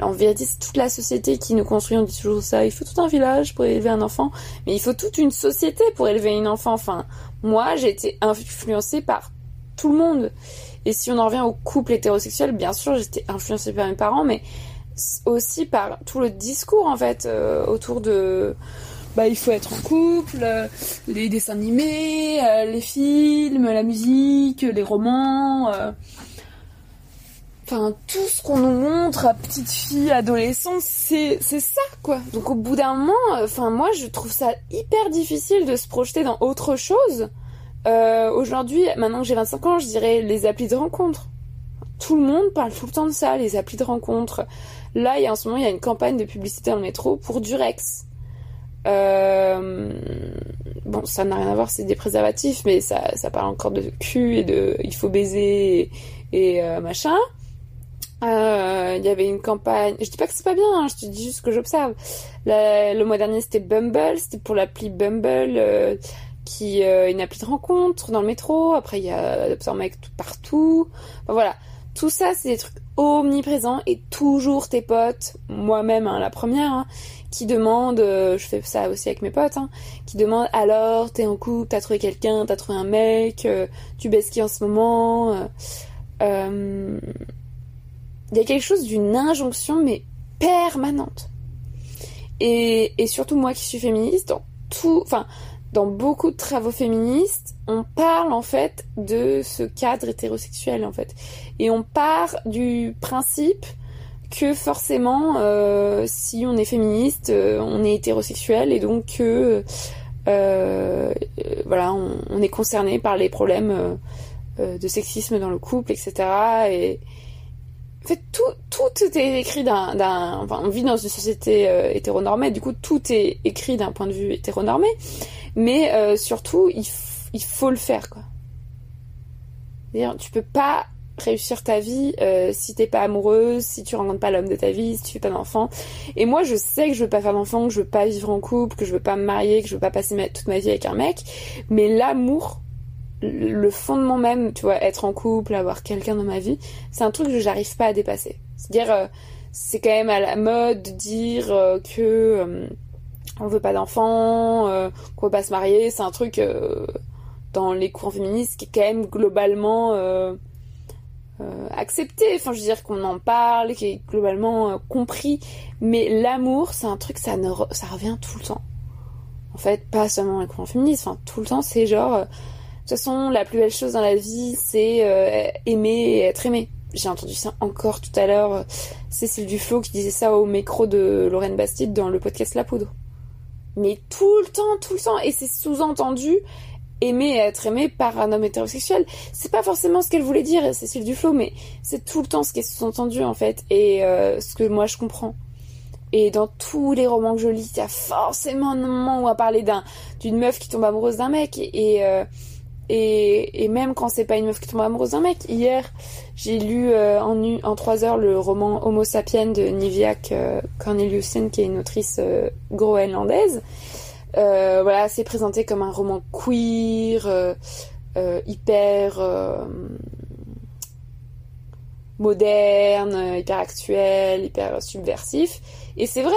En vérité, c'est toute la société qui nous construit. On dit toujours ça. Il faut tout un village pour élever un enfant, mais il faut toute une société pour élever une enfant. Enfin, moi, j'ai été influencée par tout le monde. Et si on en revient au couple hétérosexuel, bien sûr, j'étais influencée par mes parents, mais aussi par tout le discours en fait euh, autour de bah, il faut être en couple, euh, les dessins animés, euh, les films, la musique, les romans. Enfin, tout ce qu'on nous montre à petite fille, adolescente, c'est, c'est ça, quoi. Donc au bout d'un moment, enfin, moi, je trouve ça hyper difficile de se projeter dans autre chose. Aujourd'hui, maintenant que j'ai 25 ans, je dirais les applis de rencontre. Tout le monde parle tout le temps de ça, les applis de rencontre. Là, il y a en ce moment, il y a une campagne de publicité dans le métro pour Durex. Euh, bon, ça n'a rien à voir, c'est des préservatifs, mais ça, ça parle encore de cul et de il faut baiser et, euh, machin. Euh, il y avait une campagne. Je dis pas que c'est pas bien, hein, je te dis juste que j'observe. Le mois dernier, c'était Bumble, c'était pour l'appli Bumble, qui est une appli de rencontre dans le métro. Après, il y a un mec tout partout. voilà. Tout ça, c'est des trucs omniprésents et toujours tes potes, moi-même hein, la première, hein, qui demande, euh, je fais ça aussi avec mes potes, hein, qui demande alors t'es en couple, t'as trouvé quelqu'un, t'as trouvé un mec, euh, tu baisses qui en ce moment. Euh, il y a quelque chose d'une injonction mais permanente. Et, surtout moi qui suis féministe, tout, enfin dans beaucoup de travaux féministes, on parle en fait de ce cadre hétérosexuel en fait, et on part du principe que forcément, euh, si on est féministe, euh, on est hétérosexuel et donc que euh, voilà, on, est concerné par les problèmes de sexisme dans le couple, etc. fait, tout, tout est écrit d'un, enfin, on vit dans une société hétéronormée, du coup, tout est écrit d'un point de vue hétéronormé, mais surtout, il, il faut le faire, quoi. C'est-à-dire, tu peux pas réussir ta vie euh, si t'es pas amoureuse, si tu rencontres pas l'homme de ta vie, si tu fais pas d'enfant. Et moi, je sais que je veux pas faire d'enfant, que je veux pas vivre en couple, que je veux pas me marier, que je veux pas passer toute ma vie avec un mec. Mais l'amour, le fondement même, tu vois, être en couple, avoir quelqu'un dans ma vie, c'est un truc que j'arrive pas à dépasser. C'est-à-dire, euh, c'est quand même à la mode de dire euh, que on veut pas d'enfant, qu'on veut pas se marier. C'est un truc dans les courants féministes qui est quand même globalement euh, accepté, enfin je veux dire qu'on en parle, qui est globalement euh, compris, mais l'amour c'est un truc ça ne revient tout le temps. En fait, pas seulement les courants féministes, enfin tout le temps c'est genre euh, toute façon la plus belle chose dans la vie c'est aimer et être aimé. J'ai entendu ça encore tout à l'heure, Cécile Duflo qui disait ça au micro de Lorraine Bastide dans le podcast La Poudre. Mais tout le temps, tout le temps, et c'est sous-entendu aimer et être aimé par un homme hétérosexuel. C'est pas forcément ce qu'elle voulait dire, Cécile Duflo, mais c'est tout le temps ce qui est sous-entendu en fait, et euh, ce que moi je comprends. Et dans tous les romans que je lis, il y a forcément un moment où on va parler d'un, d'une meuf qui tombe amoureuse d'un mec. Et, euh, et, même quand c'est pas une meuf qui tombe amoureuse d'un mec, hier j'ai lu euh, en, en trois heures le roman Homo sapiens de Niviak Corneliusen, qui est une autrice groenlandaise. Euh, voilà, c'est présenté comme un roman queer, euh, euh, hyper moderne, hyper actuel, hyper subversif. Et c'est vrai.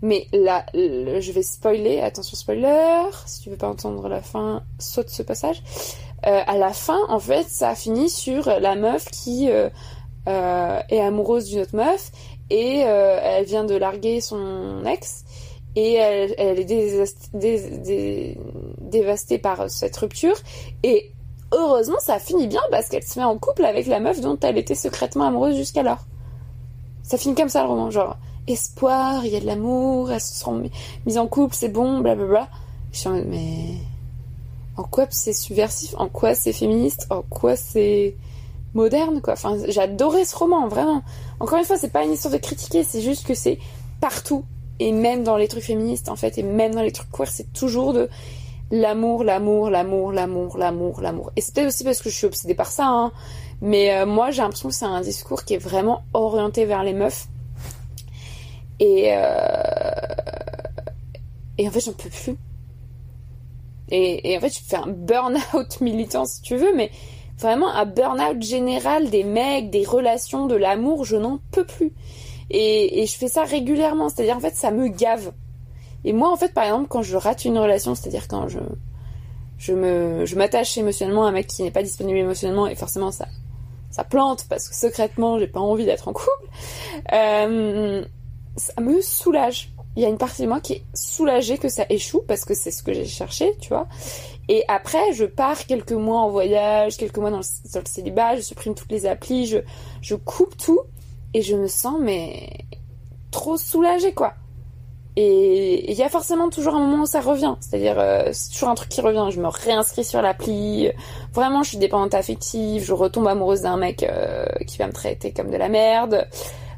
Mais là, je vais spoiler, attention spoiler, si tu veux pas entendre la fin, saute ce passage. à la fin, en fait, ça finit sur la meuf qui est amoureuse d'une autre meuf et elle vient de larguer son ex et elle, est dévastée par cette rupture. Et heureusement, ça finit bien parce qu'elle se met en couple avec la meuf dont elle était secrètement amoureuse jusqu'alors. Ça finit comme ça le roman, genre espoir, il y a de l'amour, elles se sont mises en couple, c'est bon, blablabla. Je suis en mode, mais. en quoi c'est subversif, en quoi c'est féministe, en quoi c'est moderne, quoi? Enfin, j'adorais ce roman, vraiment. Encore une fois, c'est pas une histoire de critiquer, c'est juste que c'est partout. Et même dans les trucs féministes, en fait, et même dans les trucs queer, c'est toujours de l'amour, l'amour, l'amour, l'amour, l'amour, l'amour. Et c'est peut-être aussi parce que je suis obsédée par ça, hein. Mais euh, moi, j'ai l'impression que c'est un discours qui est vraiment orienté vers les meufs. Et, euh... et en fait, j'en peux plus. Et, en fait, je fais un burn-out militant, si tu veux, mais vraiment un burn-out général des mecs, des relations, de l'amour, je n'en peux plus. Et, et, je fais ça régulièrement, c'est-à-dire en fait, ça me gave. Et moi, en fait, par exemple, quand je rate une relation, c'est-à-dire quand je je me je m'attache émotionnellement à un mec qui n'est pas disponible émotionnellement, et forcément ça ça plante parce que secrètement, j'ai pas envie d'être en couple. Euh, ça me soulage. Il y a une partie de moi qui est soulagée que ça échoue parce que c'est ce que j'ai cherché, tu vois. Et après, je pars quelques mois en voyage, quelques mois dans le, célibat, je supprime toutes les applis, je, coupe tout et je me sens mais trop soulagée quoi. Et il y a forcément toujours un moment où ça revient. C'est-à-dire, euh, c'est toujours un truc qui revient. Je me réinscris sur l'appli. Vraiment, je suis dépendante affective. Je retombe amoureuse d'un mec euh, qui va me traiter comme de la merde.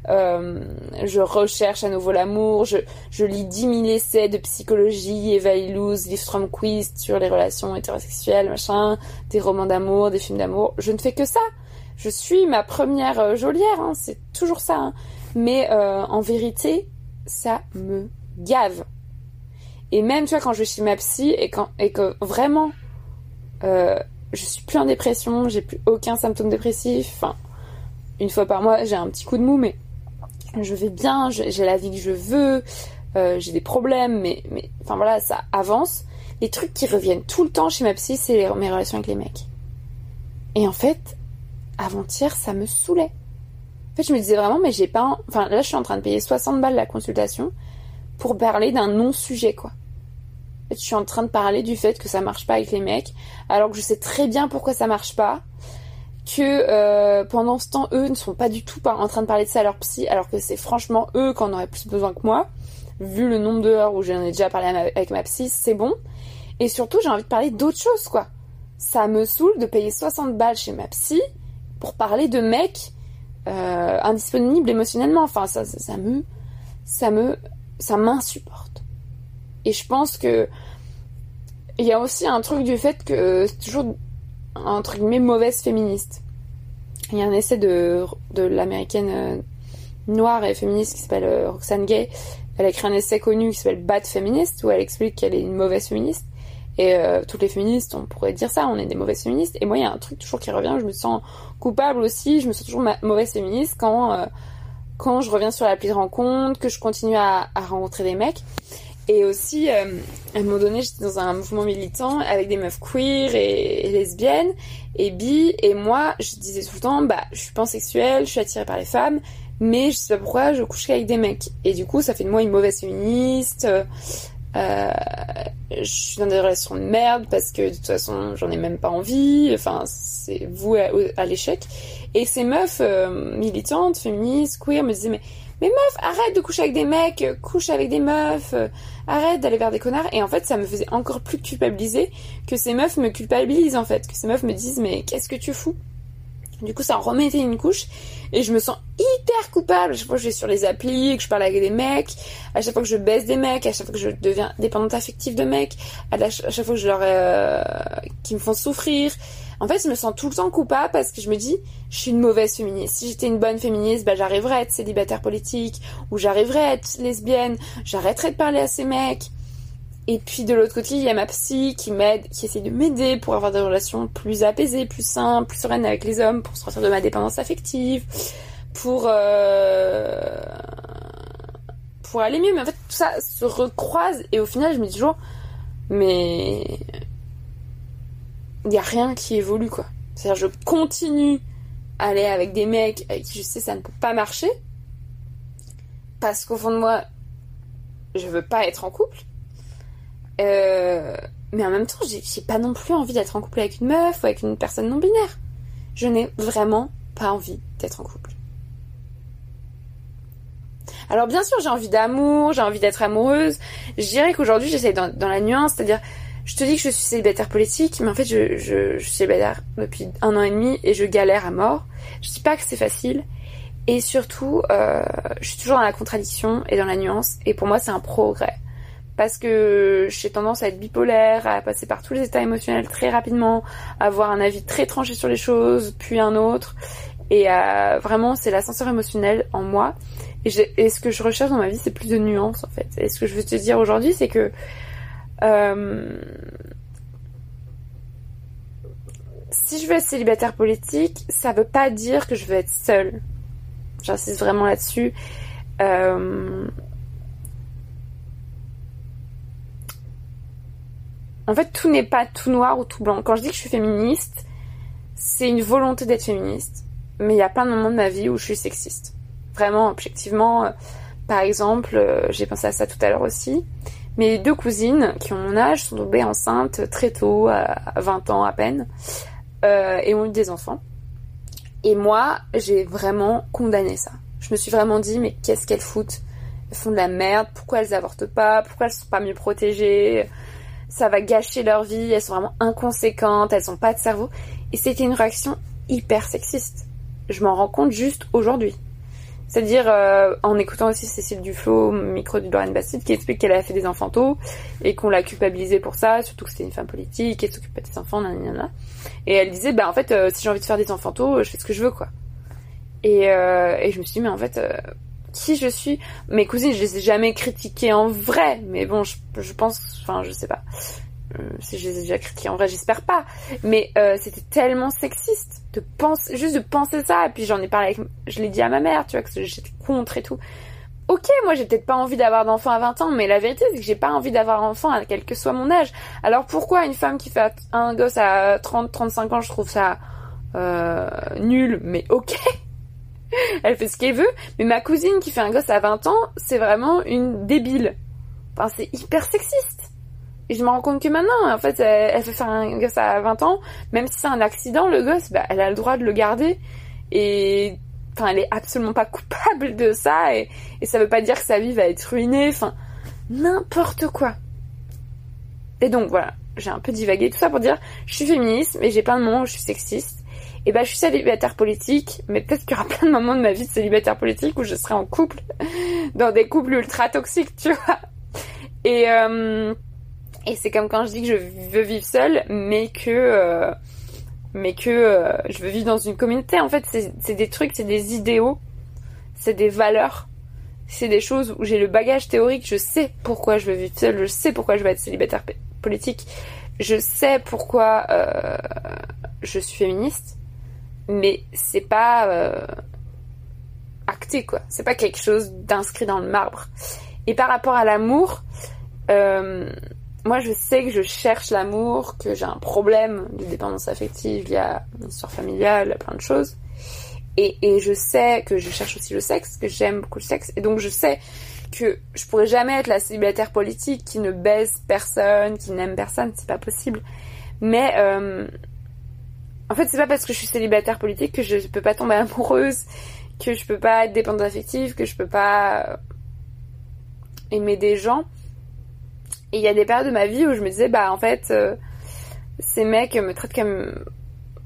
Euh, je recherche à nouveau l'amour. Je, je lis 10 000 essais de psychologie, Eva Illouz, Liv Quiz sur les relations hétérosexuelles, machin, des romans d'amour, des films d'amour. Je ne fais que ça. Je suis ma première geôlière. Hein. C'est toujours ça. Hein. Mais en vérité, ça me gave. Et même, tu quand je suis ma psy et, quand, et que vraiment, euh, je suis plus en dépression, j'ai plus aucun symptôme dépressif. Enfin, une fois par mois, j'ai un petit coup de mou, mais je vais bien, j'ai la vie que je veux, euh, j'ai des problèmes, mais, mais enfin voilà, ça avance. Les trucs qui reviennent tout le temps chez ma psy, c'est mes relations avec les mecs. Et en fait, avant-hier, ça me saoulait. En fait, je me disais vraiment, mais j'ai pas. Enfin, là, je suis en train de payer 60 balles la consultation pour parler d'un non-sujet, quoi. je suis en train de parler du fait que ça marche pas avec les mecs, alors que je sais très bien pourquoi ça marche pas, que euh, pendant ce temps, eux ne sont pas du tout en train de parler de ça à leur psy, alors que c'est franchement eux qui en auraient plus besoin que moi. Vu le nombre d'heures où j'en ai déjà parlé avec ma psy, c'est bon. Et surtout, j'ai envie de parler d'autre chose, quoi. Ça me saoule de payer 60 balles chez ma psy pour parler de mecs euh, indisponibles émotionnellement. Enfin, ça, ça me... Ça me ça m'insupporte. Et je pense que il y a aussi un truc du fait que c'est toujours entre guillemets mauvaise féministe. Il y a un essai de, de l'américaine euh, noire et féministe qui s'appelle euh, Roxane Gay. Elle a écrit un essai connu qui s'appelle Bad Feminist où elle explique qu'elle est une mauvaise féministe. Et euh, toutes les féministes, on pourrait dire ça, on est des mauvaises féministes. Et moi, il y a un truc toujours qui revient, je me sens coupable aussi, je me sens toujours mauvaise féministe quand quand je reviens sur l'appli de rencontre, que je continue à, rencontrer des mecs. Et aussi, euh, à un moment donné, j'étais dans un mouvement militant avec des meufs queer et, lesbiennes et bi. Et moi, je disais tout le temps, bah, je suis pansexuelle, je suis attirée par les femmes, mais je sais pas pourquoi je couche avec des mecs. Et du coup, ça fait de moi une mauvaise féministe. Euh, je suis dans des relations de merde parce que de toute façon, j'en ai même pas envie. Enfin, c'est vous à l'échec. Et ces meufs euh, militantes, féministes, queer me disaient mais mais meuf, arrête de coucher avec des mecs, couche avec des meufs, euh, arrête d'aller vers des connards. Et en fait, ça me faisait encore plus culpabiliser que ces meufs me culpabilisent en fait, que ces meufs me disent mais qu'est-ce que tu fous? Du coup, ça remettait une couche et je me sens hyper coupable à chaque fois que je vais sur les applis, que je parle avec des mecs, à chaque fois que je baisse des mecs, à chaque fois que je deviens dépendante affective de mecs, à, chaque fois que je leur euh, qui me font souffrir. En fait, je me sens tout le temps coupable parce que je me dis, je suis une mauvaise féministe. Si j'étais une bonne féministe, bah, j'arriverais à être célibataire politique, ou j'arriverais à être lesbienne, j'arrêterais de parler à ces mecs. Et puis de l'autre côté, il y a ma psy qui m'aide, qui essaie de m'aider pour avoir des relations plus apaisées, plus simples, plus sereines avec les hommes, pour sortir de ma dépendance affective, pour euh, pour aller mieux. Mais en fait, tout ça se recroise et au final, je me dis toujours, mais il n'y a rien qui évolue, quoi. C'est-à-dire, je continue à aller avec des mecs avec qui je sais ça ne peut pas marcher. Parce qu'au fond de moi, je veux pas être en couple. Euh, mais en même temps, j'ai pas non plus envie d'être en couple avec une meuf ou avec une personne non binaire. Je n'ai vraiment pas envie d'être en couple. Alors bien sûr, j'ai envie d'amour, j'ai envie d'être amoureuse. Je dirais qu'aujourd'hui, j'essaie dans, dans, la nuance, c'est-à-dire je te dis que je suis célibataire politique, mais en fait, je, je, je suis célibataire depuis un an et demi et je galère à mort. Je dis pas que c'est facile. Et surtout, euh, je suis toujours dans la contradiction et dans la nuance. Et pour moi, c'est un progrès. Parce que j'ai tendance à être bipolaire, à passer par tous les états émotionnels très rapidement, à avoir un avis très tranché sur les choses, puis un autre. Et euh, vraiment, c'est l'ascenseur émotionnel en moi. Et, et, ce que je recherche dans ma vie, c'est plus de nuances, en fait. Et ce que je veux te dire aujourd'hui, c'est que si je veux être célibataire politique, ça veut pas dire que je veux être seule. J'insiste vraiment là-dessus. Euh, en fait, tout n'est pas tout noir ou tout blanc. Quand je dis que je suis féministe, c'est une volonté d'être féministe. Mais il y a plein de moments de ma vie où je suis sexiste. Vraiment, objectivement. Euh, par exemple, j'ai pensé à ça tout à l'heure aussi. Mes deux cousines, qui ont mon âge, sont tombées enceintes très tôt, à 20 ans à peine, euh, et ont eu des enfants. Et moi, j'ai vraiment condamné ça. Je me suis vraiment dit, mais qu'est-ce qu'elles foutent? Elles font de la merde, pourquoi elles avortent pas? Pourquoi elles sont pas mieux protégées? Ça va gâcher leur vie, elles sont vraiment inconséquentes, elles ont pas de cerveau. Et c'était une réaction hyper sexiste. Je m'en rends compte juste aujourd'hui. C'est-à-dire euh, en écoutant aussi Cécile Duflo, micro du Lorraine Bastide, qui explique qu'elle a fait des enfants tôt et qu'on l'a culpabilisée pour ça, surtout que c'était une femme politique, qu'elle s'occupe pas des enfants, nanana. Et elle disait, bah en fait, euh, si j'ai envie de faire des enfants tôt, je fais ce que je veux, quoi. Et, euh, et je me suis dit, mais en fait, qui je suis? Mes cousines, je les ai jamais critiquées en vrai, mais bon, je, je pense, enfin, je sais pas. Euh, si je les ai déjà critiqués en vrai, j'espère pas. Mais euh, c'était tellement sexiste de penser, juste de penser ça. Et puis j'en ai parlé avec, je l'ai dit à ma mère, tu vois, que j'étais contre et tout. Ok, moi j'ai peut-être pas envie d'avoir d'enfant à 20 ans, mais la vérité c'est que j'ai pas envie d'avoir enfant à quel que soit mon âge. Alors pourquoi une femme qui fait un gosse à 30, 35 ans, je trouve ça euh, nul, mais ok. Elle fait ce qu'elle veut. Mais ma cousine qui fait un gosse à 20 ans, c'est vraiment une débile. Enfin, c'est hyper sexiste. Et je me rends compte que maintenant, en fait, elle, fait faire un gosse à 20 ans, même si c'est un accident, le gosse, bah, elle a le droit de le garder. Et enfin, elle est absolument pas coupable de ça. Et, et ça veut pas dire que sa vie va être ruinée. Enfin, n'importe quoi. Et donc voilà, j'ai un peu divagué tout ça pour dire, je suis féministe, mais j'ai plein de moments où je suis sexiste. Et bah, je suis célibataire politique, mais peut-être qu'il y aura plein de moments de ma vie de célibataire politique où je serai en couple, dans des couples ultra toxiques, tu vois. Et euh, et c'est comme quand je dis que je veux vivre seule, mais que euh, mais que euh, je veux vivre dans une communauté. En fait, c'est des trucs, c'est des idéaux, c'est des valeurs, c'est des choses où j'ai le bagage théorique. Je sais pourquoi je veux vivre seule, je sais pourquoi je veux être célibataire politique, je sais pourquoi euh, je suis féministe, mais c'est pas acté quoi. C'est pas quelque chose d'inscrit dans le marbre. Et par rapport à l'amour, euh, moi, je sais que je cherche l'amour, que j'ai un problème de dépendance affective il y a une histoire familiale, plein de choses. Et, et je sais que je cherche aussi le sexe, que j'aime beaucoup le sexe. Et donc, je sais que je pourrais jamais être la célibataire politique qui ne baise personne, qui n'aime personne, c'est pas possible. Mais euh, en fait, c'est pas parce que je suis célibataire politique que je peux pas tomber amoureuse, que je peux pas être dépendante affective, que je peux pas aimer des gens. Et il y a des périodes de ma vie où je me disais, bah en fait, euh, ces mecs me traitent comme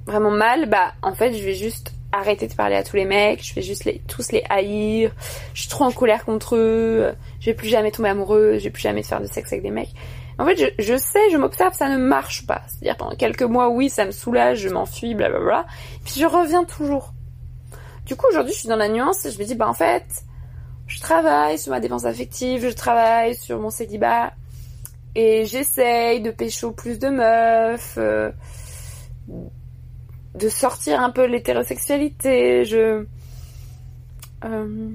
vraiment mal, bah en fait, je vais juste arrêter de parler à tous les mecs, je vais juste les, tous les haïr, je suis trop en colère contre eux, je vais plus jamais tomber amoureuse, je vais plus jamais faire de sexe avec des mecs. En fait, je, sais, je m'observe, ça ne marche pas. C'est-à-dire pendant quelques mois, oui, ça me soulage, je m'enfuis, blablabla. Puis je reviens toujours. Du coup, aujourd'hui, je suis dans la nuance et je me dis, bah en fait, je travaille sur ma défense affective, je travaille sur mon célibat, et j'essaye de pécho plus de meufs, euh, de sortir un peu l'hétérosexualité. Je. Euh,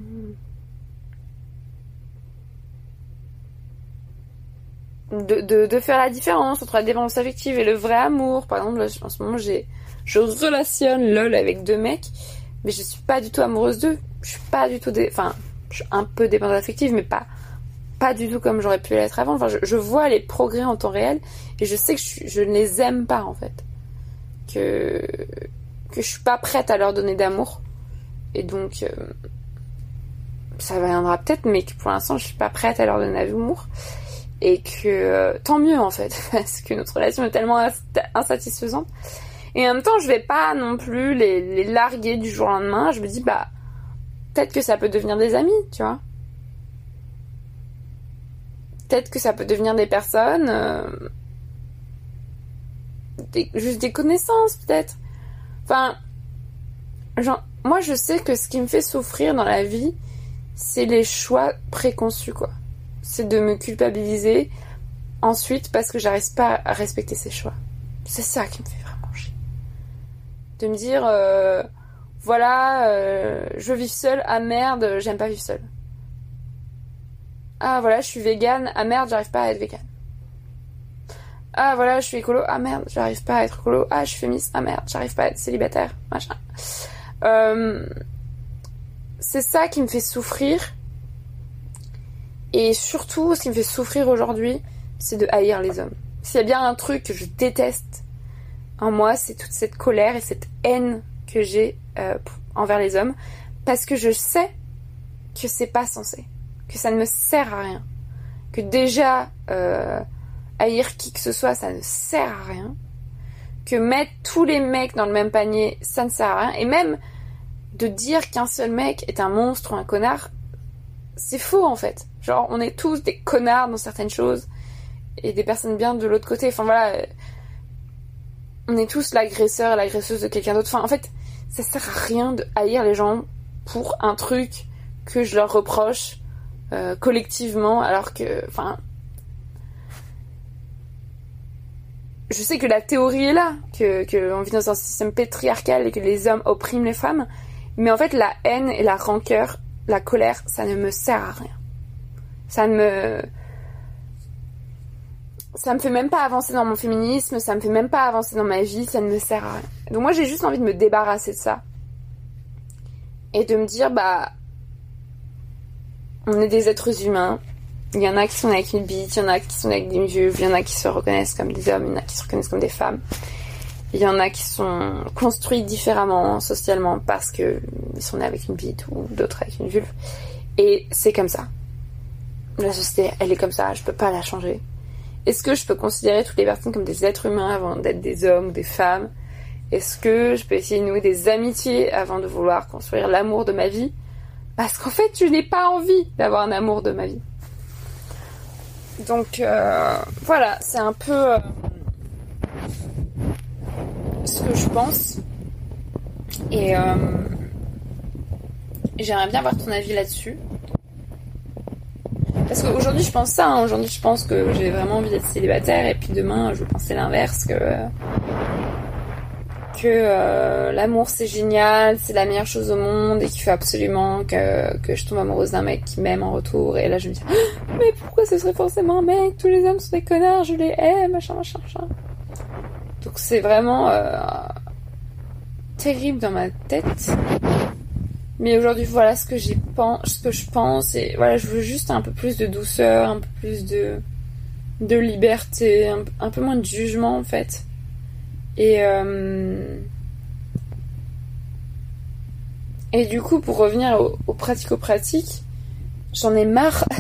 de, de, de, faire la différence entre la dépendance affective et le vrai amour. Par exemple, en ce moment, j'ai, je relationne LOL avec deux mecs, mais je suis pas du tout amoureuse d'eux. Je suis pas du tout, enfin, je suis un peu dépendante affective, mais pas pas du tout comme j'aurais pu l'être avant. Je, vois les progrès en temps réel et je sais que je, ne les aime pas en fait. Que, que je suis pas prête à leur donner d'amour. Et donc, euh, ça viendra peut-être, mais que pour l'instant, je suis pas prête à leur donner d'amour. et que euh, tant mieux en fait parce que notre relation est tellement insatisfaisante et en même temps je vais pas non plus les, les larguer du jour au lendemain je me dis bah peut-être que ça peut devenir des amis tu vois peut-être que ça peut devenir des personnes euh, juste des connaissances peut-être enfin moi je sais que ce qui me fait souffrir dans la vie c'est les choix préconçus quoi c'est de me culpabiliser ensuite parce que j'arrive pas à respecter ses choix. C'est ça qui me fait vraiment chier. De me dire, euh, voilà, euh, je vis seule, ah merde, j'aime pas vivre seule. Ah voilà, je suis végane, ah merde, j'arrive pas à être végane. Ah voilà, je suis écolo, ah merde, j'arrive pas à être écolo. Ah, je suis féministe, ah merde, j'arrive pas à être célibataire, machin. Euh, c'est ça qui me fait souffrir et surtout, ce qui me fait souffrir aujourd'hui, c'est de haïr les hommes. S'il y a bien un truc que je déteste en moi, c'est toute cette colère et cette haine que j'ai euh, envers les hommes, parce que je sais que c'est pas censé, que ça ne me sert à rien, que déjà euh, haïr qui que ce soit, ça ne sert à rien, que mettre tous les mecs dans le même panier, ça ne sert à rien, et même de dire qu'un seul mec est un monstre ou un connard, c'est faux en fait. Genre, on est tous des connards dans certaines choses et des personnes bien de l'autre côté. Enfin voilà, on est tous l'agresseur et l'agresseuse de quelqu'un d'autre. Enfin en fait, ça sert à rien de haïr les gens pour un truc que je leur reproche euh, collectivement, alors que, enfin, je sais que la théorie est là, que, que on vit dans un système patriarcal et que les hommes oppriment les femmes, mais en fait la haine et la rancœur, la colère, ça ne me sert à rien. Ça ne me ça me fait même pas avancer dans mon féminisme, ça me fait même pas avancer dans ma vie, ça ne me sert à rien. Donc moi j'ai juste envie de me débarrasser de ça. Et de me dire bah on est des êtres humains. Il y en a qui sont avec une bite, il y en a qui sont avec des vulves, il y en a qui se reconnaissent comme des hommes, il y en a qui se reconnaissent comme des femmes. Il y en a qui sont construits différemment socialement parce que ils sont nés avec une bite ou d'autres avec une vulve. Et c'est comme ça. La société, elle est comme ça, je peux pas la changer. Est-ce que je peux considérer toutes les personnes comme des êtres humains avant d'être des hommes ou des femmes? Est-ce que je peux essayer de nouer des amitiés avant de vouloir construire l'amour de ma vie? Parce qu'en fait, je n'ai pas envie d'avoir un amour de ma vie. Donc euh, voilà, c'est un peu euh, ce que je pense. Et euh, j'aimerais bien avoir ton avis là-dessus. Parce qu'aujourd'hui, je pense ça. Hein. Aujourd'hui, je pense que j'ai vraiment envie d'être célibataire. Et puis demain, je vais penser l'inverse. Que, que euh, l'amour, c'est génial. C'est la meilleure chose au monde. Et qu'il faut absolument que, que je tombe amoureuse d'un mec qui m'aime en retour. Et là, je me dis, ah, mais pourquoi ce serait forcément un mec? Tous les hommes sont des connards. Je les aime, machin, machin, machin. Donc c'est vraiment euh, terrible dans ma tête. Mais aujourd'hui, voilà ce que j'y pense, ce que je pense, et voilà, je veux juste un peu plus de douceur, un peu plus de, de liberté, un, peu moins de jugement en fait. Et euh, et du coup, pour revenir au, au pratico-pratique, j'en ai marre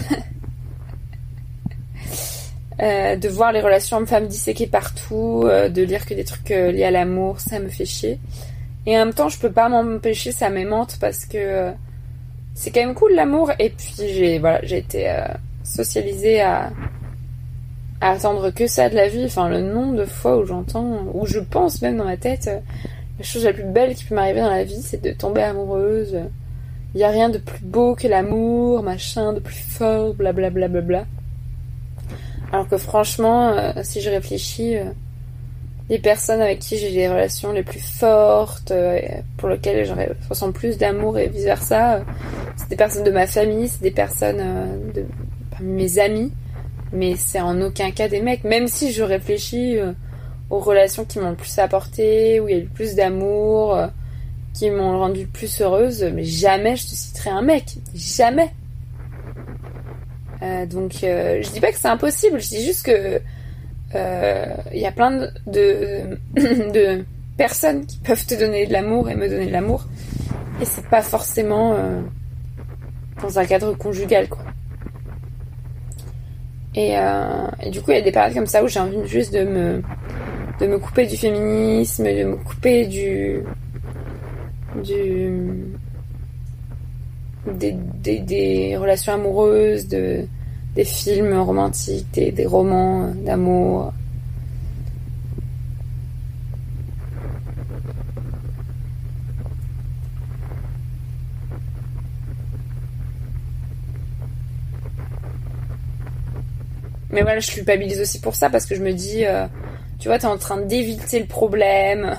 euh, de voir les relations hommes-femmes disséquées partout, euh, de lire que des trucs liés à l'amour, ça me fait chier. Et en même temps, je peux pas m'empêcher, ça m'aimante parce que c'est quand même cool l'amour. Et puis j'ai voilà, j'ai été socialisée à, à attendre que ça de la vie. Enfin, le nombre de fois où j'entends, où je pense même dans ma tête, euh, la chose la plus belle qui peut m'arriver dans la vie, c'est de tomber amoureuse. Il n'y a rien de plus beau que l'amour, machin, de plus fort, blablabla. Bla, bla, bla, Alors que franchement, si je réfléchis les personnes avec qui j'ai les relations les plus fortes, euh, pour lesquelles je ressens plus d'amour et vice versa, euh, c'est des personnes de ma famille, c'est des personnes euh, de mes amis, mais c'est en aucun cas des mecs. Même si je réfléchis aux relations qui m'ont le plus apporté, où il y a eu plus d'amour, qui m'ont rendu plus heureuse, mais jamais je te citerai un mec, jamais. donc je dis pas que c'est impossible, je dis juste que il euh, y a plein de, de, personnes qui peuvent te donner de l'amour et me donner de l'amour. Et c'est pas forcément euh, dans un cadre conjugal, quoi. Et, euh, et, du coup, il y a des périodes comme ça où j'ai envie juste de me, de me couper du féminisme, de me couper du, du, des, des, des relations amoureuses, de, des films romantiques, des, des romans d'amour. Mais voilà, je culpabilise aussi pour ça parce que je me dis, euh, tu vois, t'es en train d'éviter le problème.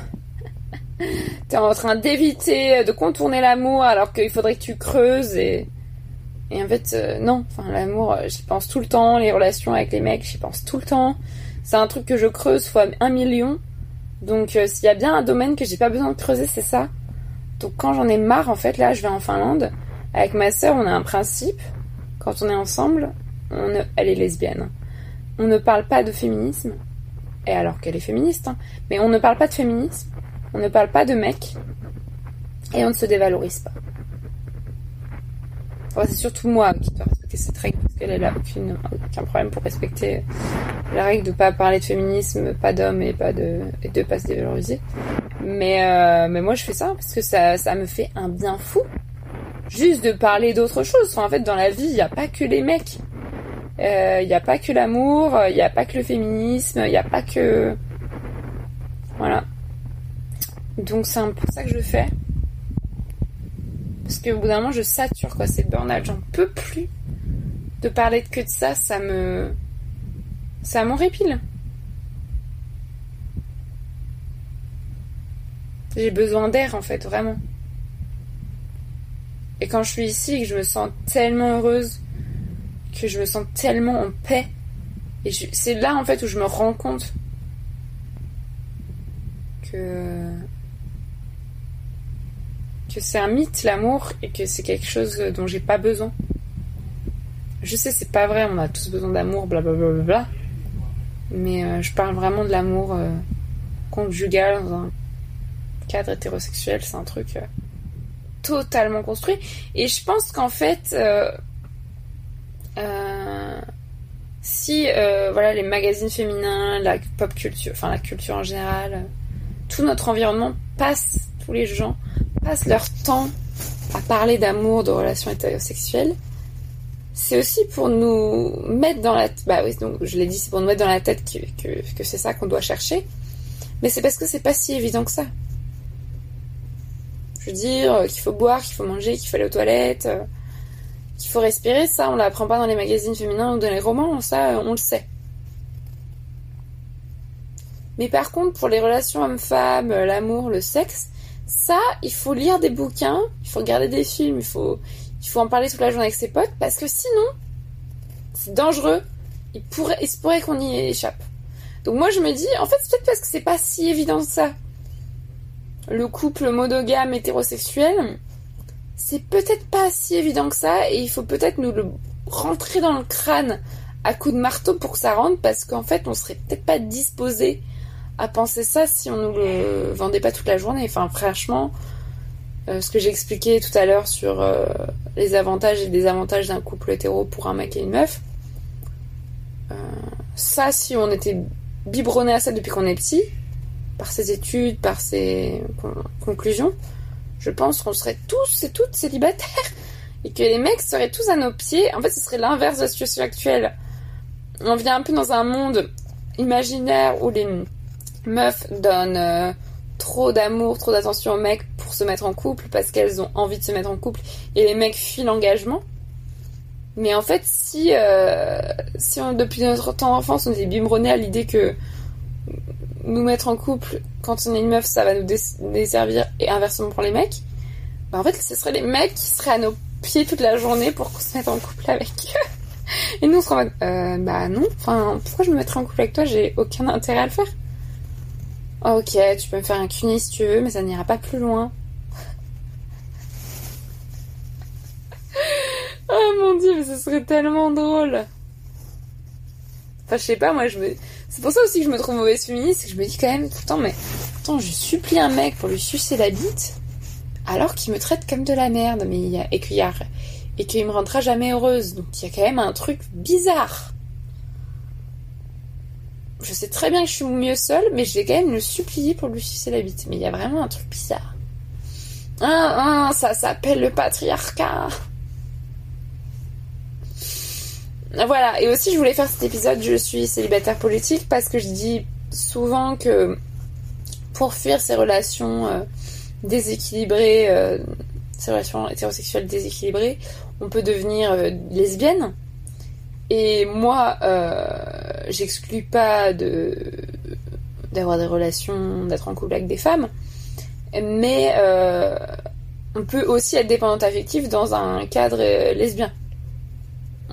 t'es en train d'éviter de contourner l'amour alors qu'il faudrait que tu creuses et. En fait, euh, non. Enfin, l'amour, euh, j'y pense tout le temps. Les relations avec les mecs, j'y pense tout le temps. C'est un truc que je creuse fois un million. Donc, s'il y a bien un domaine que j'ai pas besoin de creuser, c'est ça. Donc, quand j'en ai marre, en fait, là, je vais en Finlande. Avec ma sœur, on a un principe. Quand on est ensemble, on, elle est lesbienne on ne parle pas de féminisme, et alors qu'elle est féministe, hein, mais on ne parle pas de féminisme, on ne parle pas de mec, et on ne se dévalorise pas. c'est surtout moi qui dois respecter cette règle, parce qu'elle n'a aucun problème pour respecter la règle de pas parler de féminisme, pas d'hommes et pas de et de pas se dévaloriser. Mais euh, moi je fais ça parce que ça ça me fait un bien fou. Juste de parler d'autre chose. en fait, dans la vie, il n'y a pas que les mecs. Il euh, n'y a pas que l'amour, il n'y a pas que le féminisme, il n'y a pas que... Voilà. Donc c'est un peu ça que je fais. Parce qu'au bout d'un moment, je sature, quoi. C'est burn-out. J'en peux plus de parler que de ça. Ça me... Ça m'horripile. J'ai besoin d'air, en fait, vraiment. Et quand je suis ici que je me sens tellement heureuse que je me sens tellement en paix. Et c'est là en fait où je me rends compte que que c'est un mythe l'amour et que c'est quelque chose dont j'ai pas besoin. Je sais c'est pas vrai, on a tous besoin d'amour, blablabla. Bla, mais euh, je parle vraiment de l'amour euh, conjugal dans un cadre hétérosexuel, c'est un truc euh, totalement construit. Et je pense qu'en fait, si euh, voilà les magazines féminins, la pop culture, enfin la culture en général, tout notre environnement passe, tous les gens passent leur temps à parler d'amour, de relations hétérosexuelles, c'est aussi pour nous mettre dans la bah l'ai dit c'est pour nous mettre dans la tête que, que, que c'est ça qu'on doit chercher. Mais c'est parce que c'est pas si évident que ça. Je veux dire qu'il faut boire qu'il faut manger qu'il faut aller aux toilettes qu'il faut respirer, ça, on l'apprend pas dans les magazines féminins ou dans les romans, ça, on le sait. Mais par contre, pour les relations hommes-femmes, euh, l'amour, le sexe, ça, il faut lire des bouquins, il faut regarder des films, il faut, en parler toute la journée avec ses potes, parce que sinon, c'est dangereux. Il il se pourrait qu'on y échappe. Donc moi, je me dis, en fait, c'est peut-être parce que c'est pas si évident ça. Le couple monogame hétérosexuel, c'est peut-être pas si évident que ça et il faut peut-être nous le rentrer dans le crâne à coups de marteau pour que ça rentre parce qu'en fait on serait peut-être pas disposé à penser ça si on nous le vendait pas toute la journée. Enfin franchement, euh, ce que j'ai expliqué tout à l'heure sur euh, les avantages et désavantages d'un couple hétéro pour un mec et une meuf, euh, ça si on était biberonné à ça depuis qu'on est petit, par ses études, par ses conclusions, je pense qu'on serait tous et toutes célibataires et que les mecs seraient tous à nos pieds. En fait, ce serait l'inverse de la situation actuelle. On vient un peu dans un monde imaginaire où les meufs donnent euh, trop d'amour, trop d'attention aux mecs pour se mettre en couple parce qu'elles ont envie de se mettre en couple et les mecs fuient l'engagement. Mais en fait, si, euh, depuis notre temps d'enfance, on était biberonnés à l'idée que nous mettre en couple quand on est une meuf, ça va nous desservir et inversement pour les mecs. Bah en fait, ce seraient les mecs qui seraient à nos pieds toute la journée pour qu'on se mette en couple avec eux. Et nous, on serait en mode, euh, bah non, enfin, pourquoi je me mettrais en couple avec toi? J'ai aucun intérêt à le faire. ok, tu peux me faire un cunis si tu veux, mais ça n'ira pas plus loin. oh mon dieu, mais ce serait tellement drôle. Enfin, je sais pas, moi, je me c'est pour ça aussi que je me trouve mauvaise féministe, que je me dis quand même temps, mais attends, je supplie un mec pour lui sucer la bite, alors qu'il me traite comme de la merde, mais il y a, et qu'il a, me rendra jamais heureuse. Donc il y a quand même un truc bizarre. je sais très bien que je suis mieux seule, mais je vais quand même le supplier pour lui sucer la bite. Mais il y a vraiment un truc bizarre. Ah, ah, ça s'appelle le patriarcat. Voilà, et aussi je voulais faire cet épisode Je suis célibataire politique parce que je dis souvent que pour fuir ces relations euh, déséquilibrées, euh, ces relations hétérosexuelles déséquilibrées, on peut devenir euh, lesbienne. Et moi, j'exclus pas d'avoir des relations, d'être en couple avec des femmes, mais on peut aussi être dépendante affective dans un cadre lesbien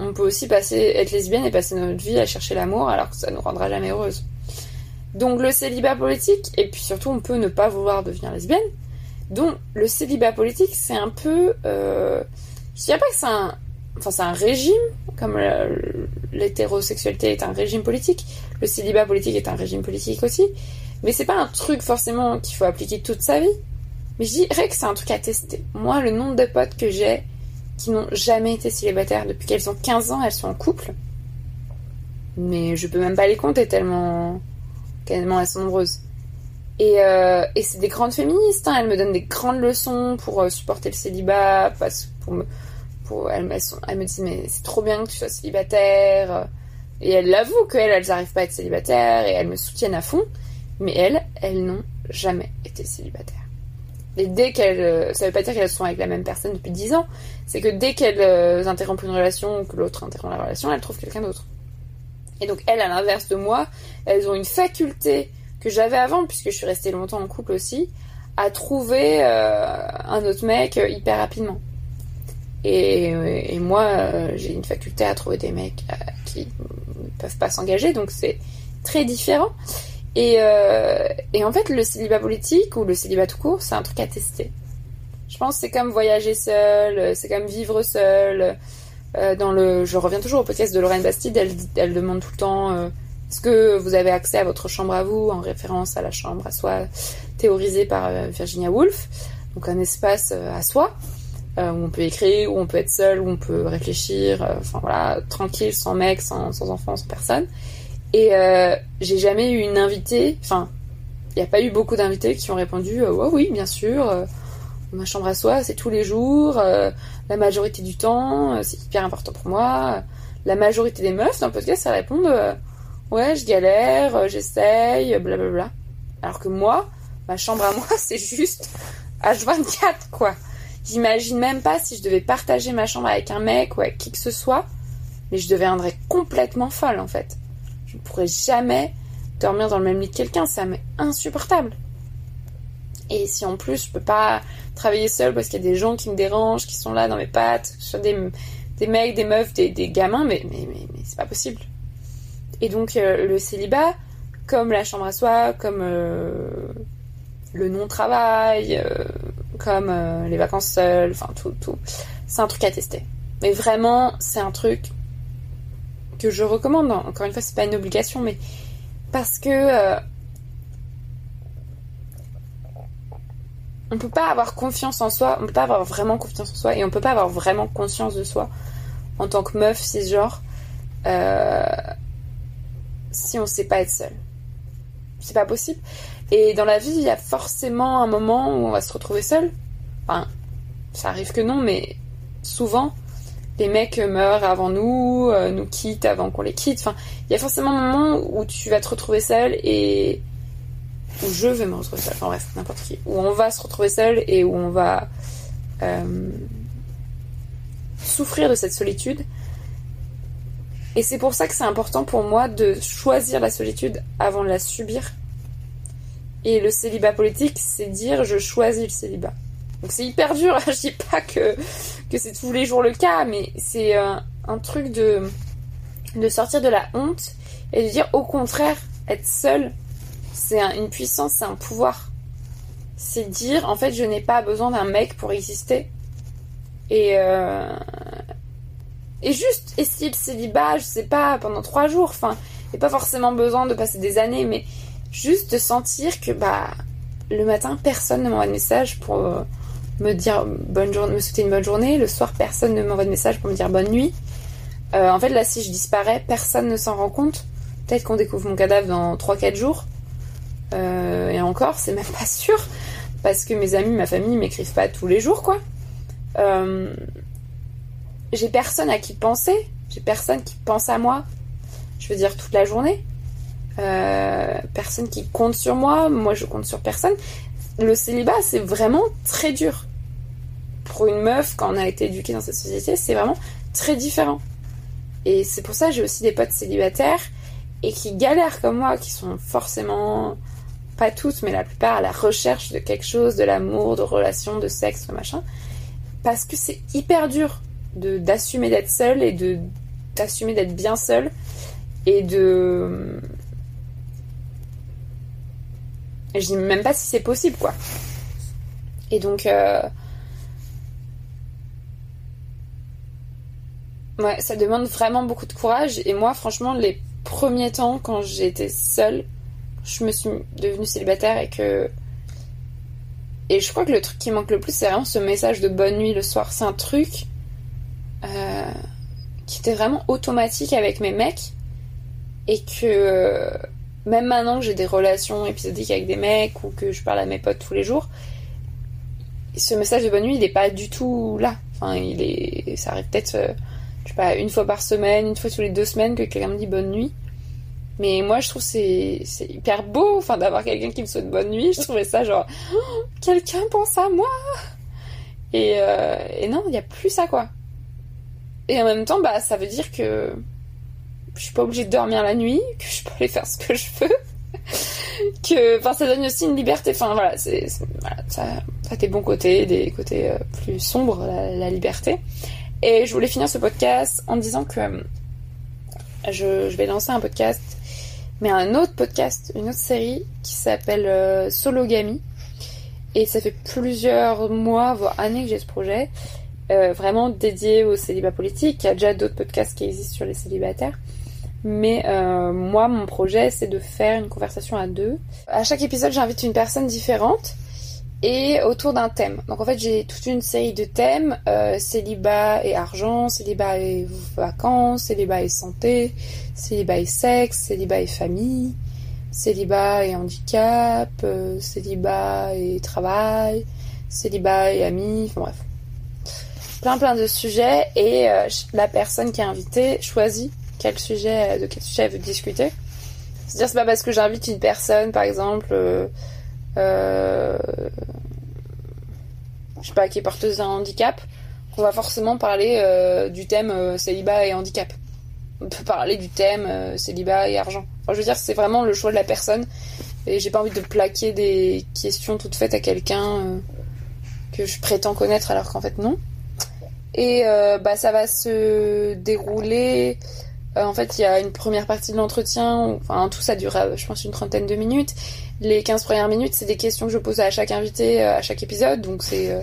on peut aussi passer, être lesbienne et passer notre vie à chercher l'amour alors que ça nous rendra jamais heureuse. Donc le célibat politique, et puis surtout on peut ne pas vouloir devenir lesbienne. Donc le célibat politique, c'est un peu... Euh, je dirais pas que c'est un... Enfin c'est un régime, comme l'hétérosexualité est un régime politique. Le célibat politique est un régime politique aussi. Mais c'est pas un truc forcément qu'il faut appliquer toute sa vie. Mais je dirais que c'est un truc à tester. Moi, le nombre de potes que j'ai qui n'ont jamais été célibataires depuis qu'elles ont 15 ans, elles sont en couple. Mais je peux même pas les compter tellement, tellement elles sont nombreuses. Et, euh, c'est des grandes féministes, hein. elles me donnent des grandes leçons pour euh, supporter le célibat, pour me, elles, me disent mais c'est trop bien que tu sois célibataire. Et elles l'avouent qu'elles, elles n'arrivent pas à être célibataires et elles me soutiennent à fond. Mais elles, elles n'ont jamais été célibataires. Et dès qu'elles, euh, ça veut pas dire qu'elles sont avec la même personne depuis 10 ans, c'est que dès qu'elles euh, interrompent une relation ou que l'autre interrompt la relation, elles trouvent quelqu'un d'autre. Et donc elles, à l'inverse de moi, elles ont une faculté que j'avais avant, puisque je suis restée longtemps en couple aussi, à trouver euh, un autre mec hyper rapidement. Et, moi, j'ai une faculté à trouver des mecs qui ne peuvent pas s'engager, donc c'est très différent. Euh, et, en fait, le célibat politique ou le célibat tout court, c'est un truc à tester. Je pense que c'est comme voyager seul, c'est comme vivre seul. Euh, dans le, je reviens toujours au podcast de Lorraine Bastide, elle, demande tout le temps euh, est-ce que vous avez accès à votre chambre à vous, en référence à la chambre à soi théorisée par Virginia Woolf, donc un espace à soi où on peut écrire, où on peut être seul, où on peut réfléchir, enfin voilà, tranquille, sans mec, sans, sans enfant, sans personne. Et euh, j'ai jamais eu une invitée, enfin, il n'y a pas eu beaucoup d'invités qui ont répondu euh, ouais, oui, bien sûr, euh, ma chambre à soi, c'est tous les jours, la majorité du temps, c'est hyper important pour moi. La majorité des meufs dans le podcast, ça répondent ouais, je galère, j'essaye, blablabla. Alors que moi, ma chambre à moi, c'est juste H24, quoi. J'imagine même pas si je devais partager ma chambre avec un mec ou avec qui que ce soit, mais je deviendrais complètement folle, en fait. Je ne pourrais jamais dormir dans le même lit que quelqu'un, ça m'est insupportable. Et si en plus je peux pas travailler seule parce qu'il y a des gens qui me dérangent, qui sont là dans mes pattes, que ce soit des, mecs, des meufs, des, gamins, mais, mais, mais, c'est pas possible. Et donc euh, le célibat, comme la chambre à soi, comme euh, le non-travail, euh, comme les vacances seules, enfin tout, tout, c'est un truc à tester. Mais vraiment, c'est un truc que je recommande. Encore une fois, c'est pas une obligation, mais parce que on peut pas avoir confiance en soi, on peut pas avoir vraiment confiance en soi et on peut pas avoir vraiment conscience de soi en tant que meuf cisgenre euh, si on sait pas être seul. C'est pas possible. Et dans la vie, il y a forcément un moment où on va se retrouver seul. Enfin, ça arrive que non, mais souvent, les mecs meurent avant nous, euh, nous quittent avant qu'on les quitte. Enfin, il y a forcément un moment où tu vas te retrouver seul et où je vais me retrouver seul. Enfin bref, n'importe qui. Où on va se retrouver seul et où on va euh, souffrir de cette solitude. Et c'est pour ça que c'est important pour moi de choisir la solitude avant de la subir. Et le célibat politique, c'est dire je choisis le célibat. Donc c'est hyper dur, je dis pas que, que c'est tous les jours le cas, mais c'est euh, un, truc de, de sortir de la honte et de dire au contraire, être seul, c'est une puissance, c'est un pouvoir. C'est dire en fait je n'ai pas besoin d'un mec pour exister. Et, euh, et juste essayer le célibat, je sais pas, pendant trois jours, enfin, et pas forcément besoin de passer des années, mais juste de sentir que bah le matin personne ne m'envoie de message pour euh, me dire bonne journée, me souhaiter une bonne journée. Le soir, personne ne m'envoie de message pour me dire bonne nuit. Euh, en fait, là, si je disparais, personne ne s'en rend compte Peut-être qu'on découvre mon cadavre dans 3-4 jours. Euh, et encore, c'est même pas sûr. Parce que mes amis, ma famille m'écrivent pas tous les jours, quoi. Euh, j'ai personne à qui penser. J'ai personne qui pense à moi. Je veux dire, toute la journée. Euh, personne qui compte sur moi. Moi, je compte sur personne. Le célibat, c'est vraiment très dur. Pour une meuf, quand on a été éduqué dans cette société, c'est vraiment très différent. Et c'est pour ça que j'ai aussi des potes célibataires et qui galèrent comme moi, qui sont forcément, pas toutes, mais la plupart, à la recherche de quelque chose, de l'amour, de relations, de sexe, machin. Parce que c'est hyper dur d'assumer d'être seul et d'assumer d'être bien seul et de je dis même pas si c'est possible quoi et donc euh, Ouais, ça demande vraiment beaucoup de courage. Et moi, franchement, les premiers temps, quand j'étais seule, je me suis devenue célibataire et que. Et je crois que le truc qui manque le plus, c'est vraiment ce message de bonne nuit le soir. C'est un truc euh, qui était vraiment automatique avec mes mecs. Et que même maintenant que j'ai des relations épisodiques avec des mecs ou que je parle à mes potes tous les jours, ce message de bonne nuit, il n'est pas du tout là. Il est. Ça arrive peut-être. Euh, une fois par semaine, une fois tous les deux semaines que quelqu'un me dit bonne nuit. Mais moi, je trouve c'est c'est hyper beau, enfin, d'avoir quelqu'un qui me souhaite bonne nuit. Je trouvais ça genre, oh, quelqu'un pense à moi. Et, euh, et non, il n'y a plus ça, quoi. Et en même temps, bah, ça veut dire que je suis pas obligée de dormir la nuit, que je peux aller faire ce que je veux. que, enfin, ça donne aussi une liberté. Enfin, voilà, c'est, ça, a des bons côtés, des côtés euh, plus sombres, la, liberté. Et je voulais finir ce podcast en disant que euh, je, vais lancer un podcast, mais un autre podcast, une autre série qui s'appelle euh, Sologamy. Et ça fait plusieurs mois, voire années que j'ai ce projet, euh, vraiment dédié au célibat politique. Il y a déjà d'autres podcasts qui existent sur les célibataires. Mais moi, mon projet, c'est de faire une conversation à deux. À chaque épisode, j'invite une personne différente et autour d'un thème. Donc en fait j'ai toute une série de thèmes, euh, célibat et argent, célibat et vacances, célibat et santé, célibat et sexe, célibat et famille, célibat et handicap, euh, célibat et travail, célibat et amis, enfin bref. Plein plein de sujets et euh, la personne qui est invitée choisit quel sujet, de quel sujet elle veut discuter. C'est-à-dire c'est pas parce que j'invite une personne par exemple euh, je sais pas, qui est porteuse d'un handicap, qu'on va forcément parler euh, du thème euh, célibat et handicap. On peut parler du thème célibat et argent. Je veux dire, c'est vraiment le choix de la personne. Et j'ai pas envie de plaquer des questions toutes faites à quelqu'un que je prétends connaître alors qu'en fait non. Et bah ça va se dérouler. en fait, il y a une première partie de l'entretien. Enfin, tout ça dure, je pense, une trentaine de minutes. Les 15 premières minutes, c'est des questions que je pose à chaque invité, euh, à chaque épisode. Donc c'est euh,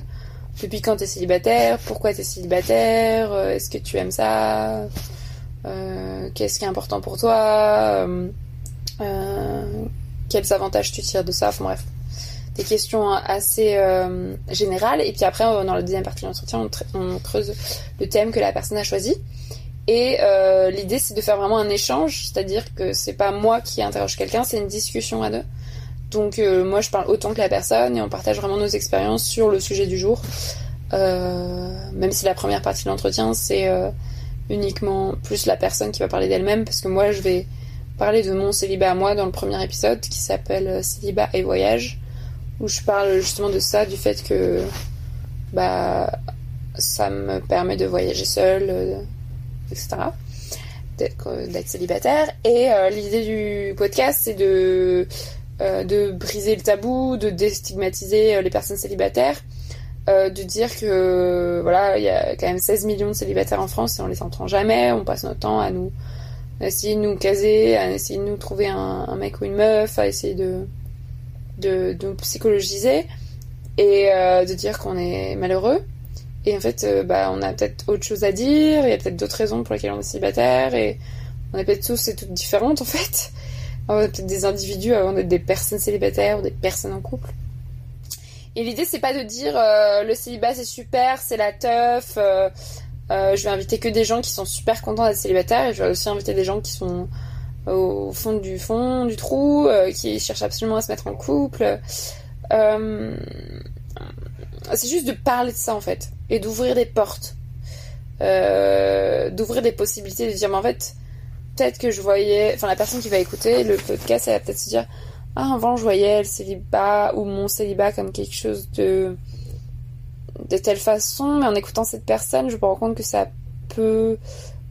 depuis quand t'es célibataire, pourquoi t'es célibataire, euh, est-ce que tu aimes ça, qu'est-ce qui est important pour toi, quels avantages tu tires de ça, enfin bref. Des questions assez générales. Et puis après, dans la deuxième partie de l'entretien, on, creuse le thème que la personne a choisi. Et l'idée, c'est de faire vraiment un échange, c'est-à-dire que c'est pas moi qui interroge quelqu'un, c'est une discussion à deux. Donc euh, moi je parle autant que la personne et on partage vraiment nos expériences sur le sujet du jour. Euh, même si la première partie de l'entretien c'est euh, uniquement plus la personne qui va parler d'elle-même parce que moi je vais parler de mon célibat à moi dans le premier épisode qui s'appelle Célibat et voyage où je parle justement de ça, du fait que bah ça me permet de voyager seule, etc. D'être célibataire. Et l'idée du podcast c'est de de briser le tabou, de déstigmatiser euh, les personnes célibataires, euh, de dire que voilà, il y a quand même 16 millions de célibataires en France et on les entend jamais, on passe notre temps à nous essayer de nous caser, à essayer de nous trouver un, mec ou une meuf, à essayer de de, de psychologiser et de dire qu'on est malheureux. Et en fait, bah, on a peut-être autre chose à dire, il y a peut-être d'autres raisons pour lesquelles on est célibataire, et on est peut-être tous et toutes différentes en fait. Peut-être des individus avant d'être des personnes célibataires ou des personnes en couple. Et l'idée, c'est pas de dire euh, le célibat c'est super, c'est la teuf. Euh, euh, je vais inviter que des gens qui sont super contents d'être célibataires je vais aussi inviter des gens qui sont au fond du fond du trou, qui cherchent absolument à se mettre en couple. c'est juste de parler de ça en fait et d'ouvrir des portes, d'ouvrir des possibilités, de dire mais en fait peut-être que je voyais, enfin la personne qui va écouter le podcast, elle va peut-être se dire ah avant je voyais le célibat ou mon célibat comme quelque chose de de telle façon, mais en écoutant cette personne, je me rends compte que ça peut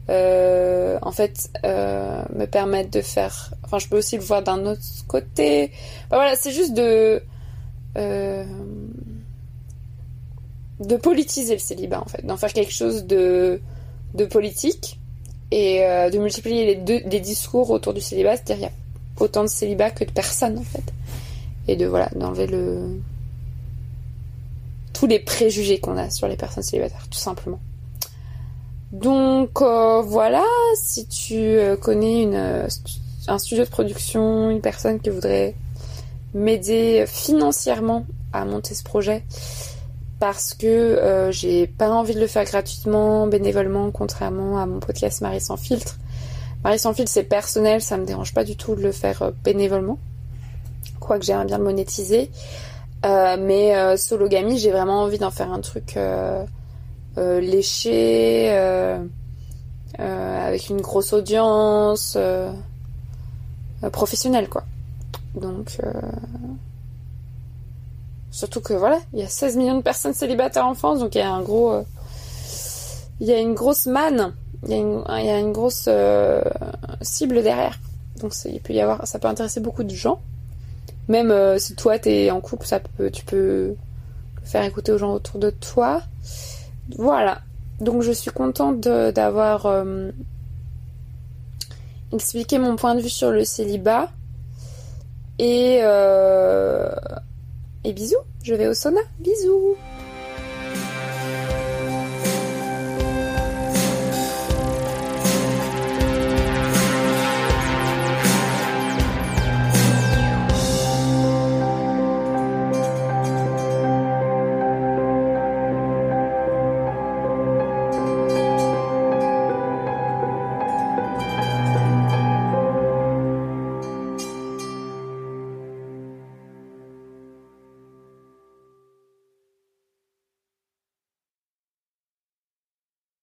euh, en fait euh, me permettre de faire, enfin je peux aussi le voir d'un autre côté. voilà, c'est juste de euh, de politiser le célibat en fait, d'en faire quelque chose de de politique et euh, de multiplier les, deux, discours autour du célibat, c'est-à-dire il y a autant de célibat que de personnes en fait, et de voilà d'enlever le tous les préjugés qu'on a sur les personnes célibataires, tout simplement. Donc euh, voilà, si tu euh, connais une, un studio de production, une personne qui voudrait m'aider financièrement à monter ce projet, parce que euh, j'ai pas envie de le faire gratuitement, bénévolement, contrairement à mon podcast Marie sans filtre. Marie sans filtre, c'est personnel, ça me dérange pas du tout de le faire euh, bénévolement, quoique j'aimerais bien le monétiser. Euh, mais euh, Sologamy, j'ai vraiment envie d'en faire un truc léché, avec une grosse audience, professionnelle quoi. Donc Surtout que voilà, il y a 16 millions de personnes célibataires en France, donc il y a un gros. Euh, il y a une grosse manne, il y a une, grosse euh, cible derrière. Donc il peut y avoir, ça peut intéresser beaucoup de gens. Même euh, si toi t'es en couple, ça peut, tu peux faire écouter aux gens autour de toi. Voilà. Donc je suis contente d'avoir expliqué mon point de vue sur le célibat. Et et bisous, je vais au sauna. Bisous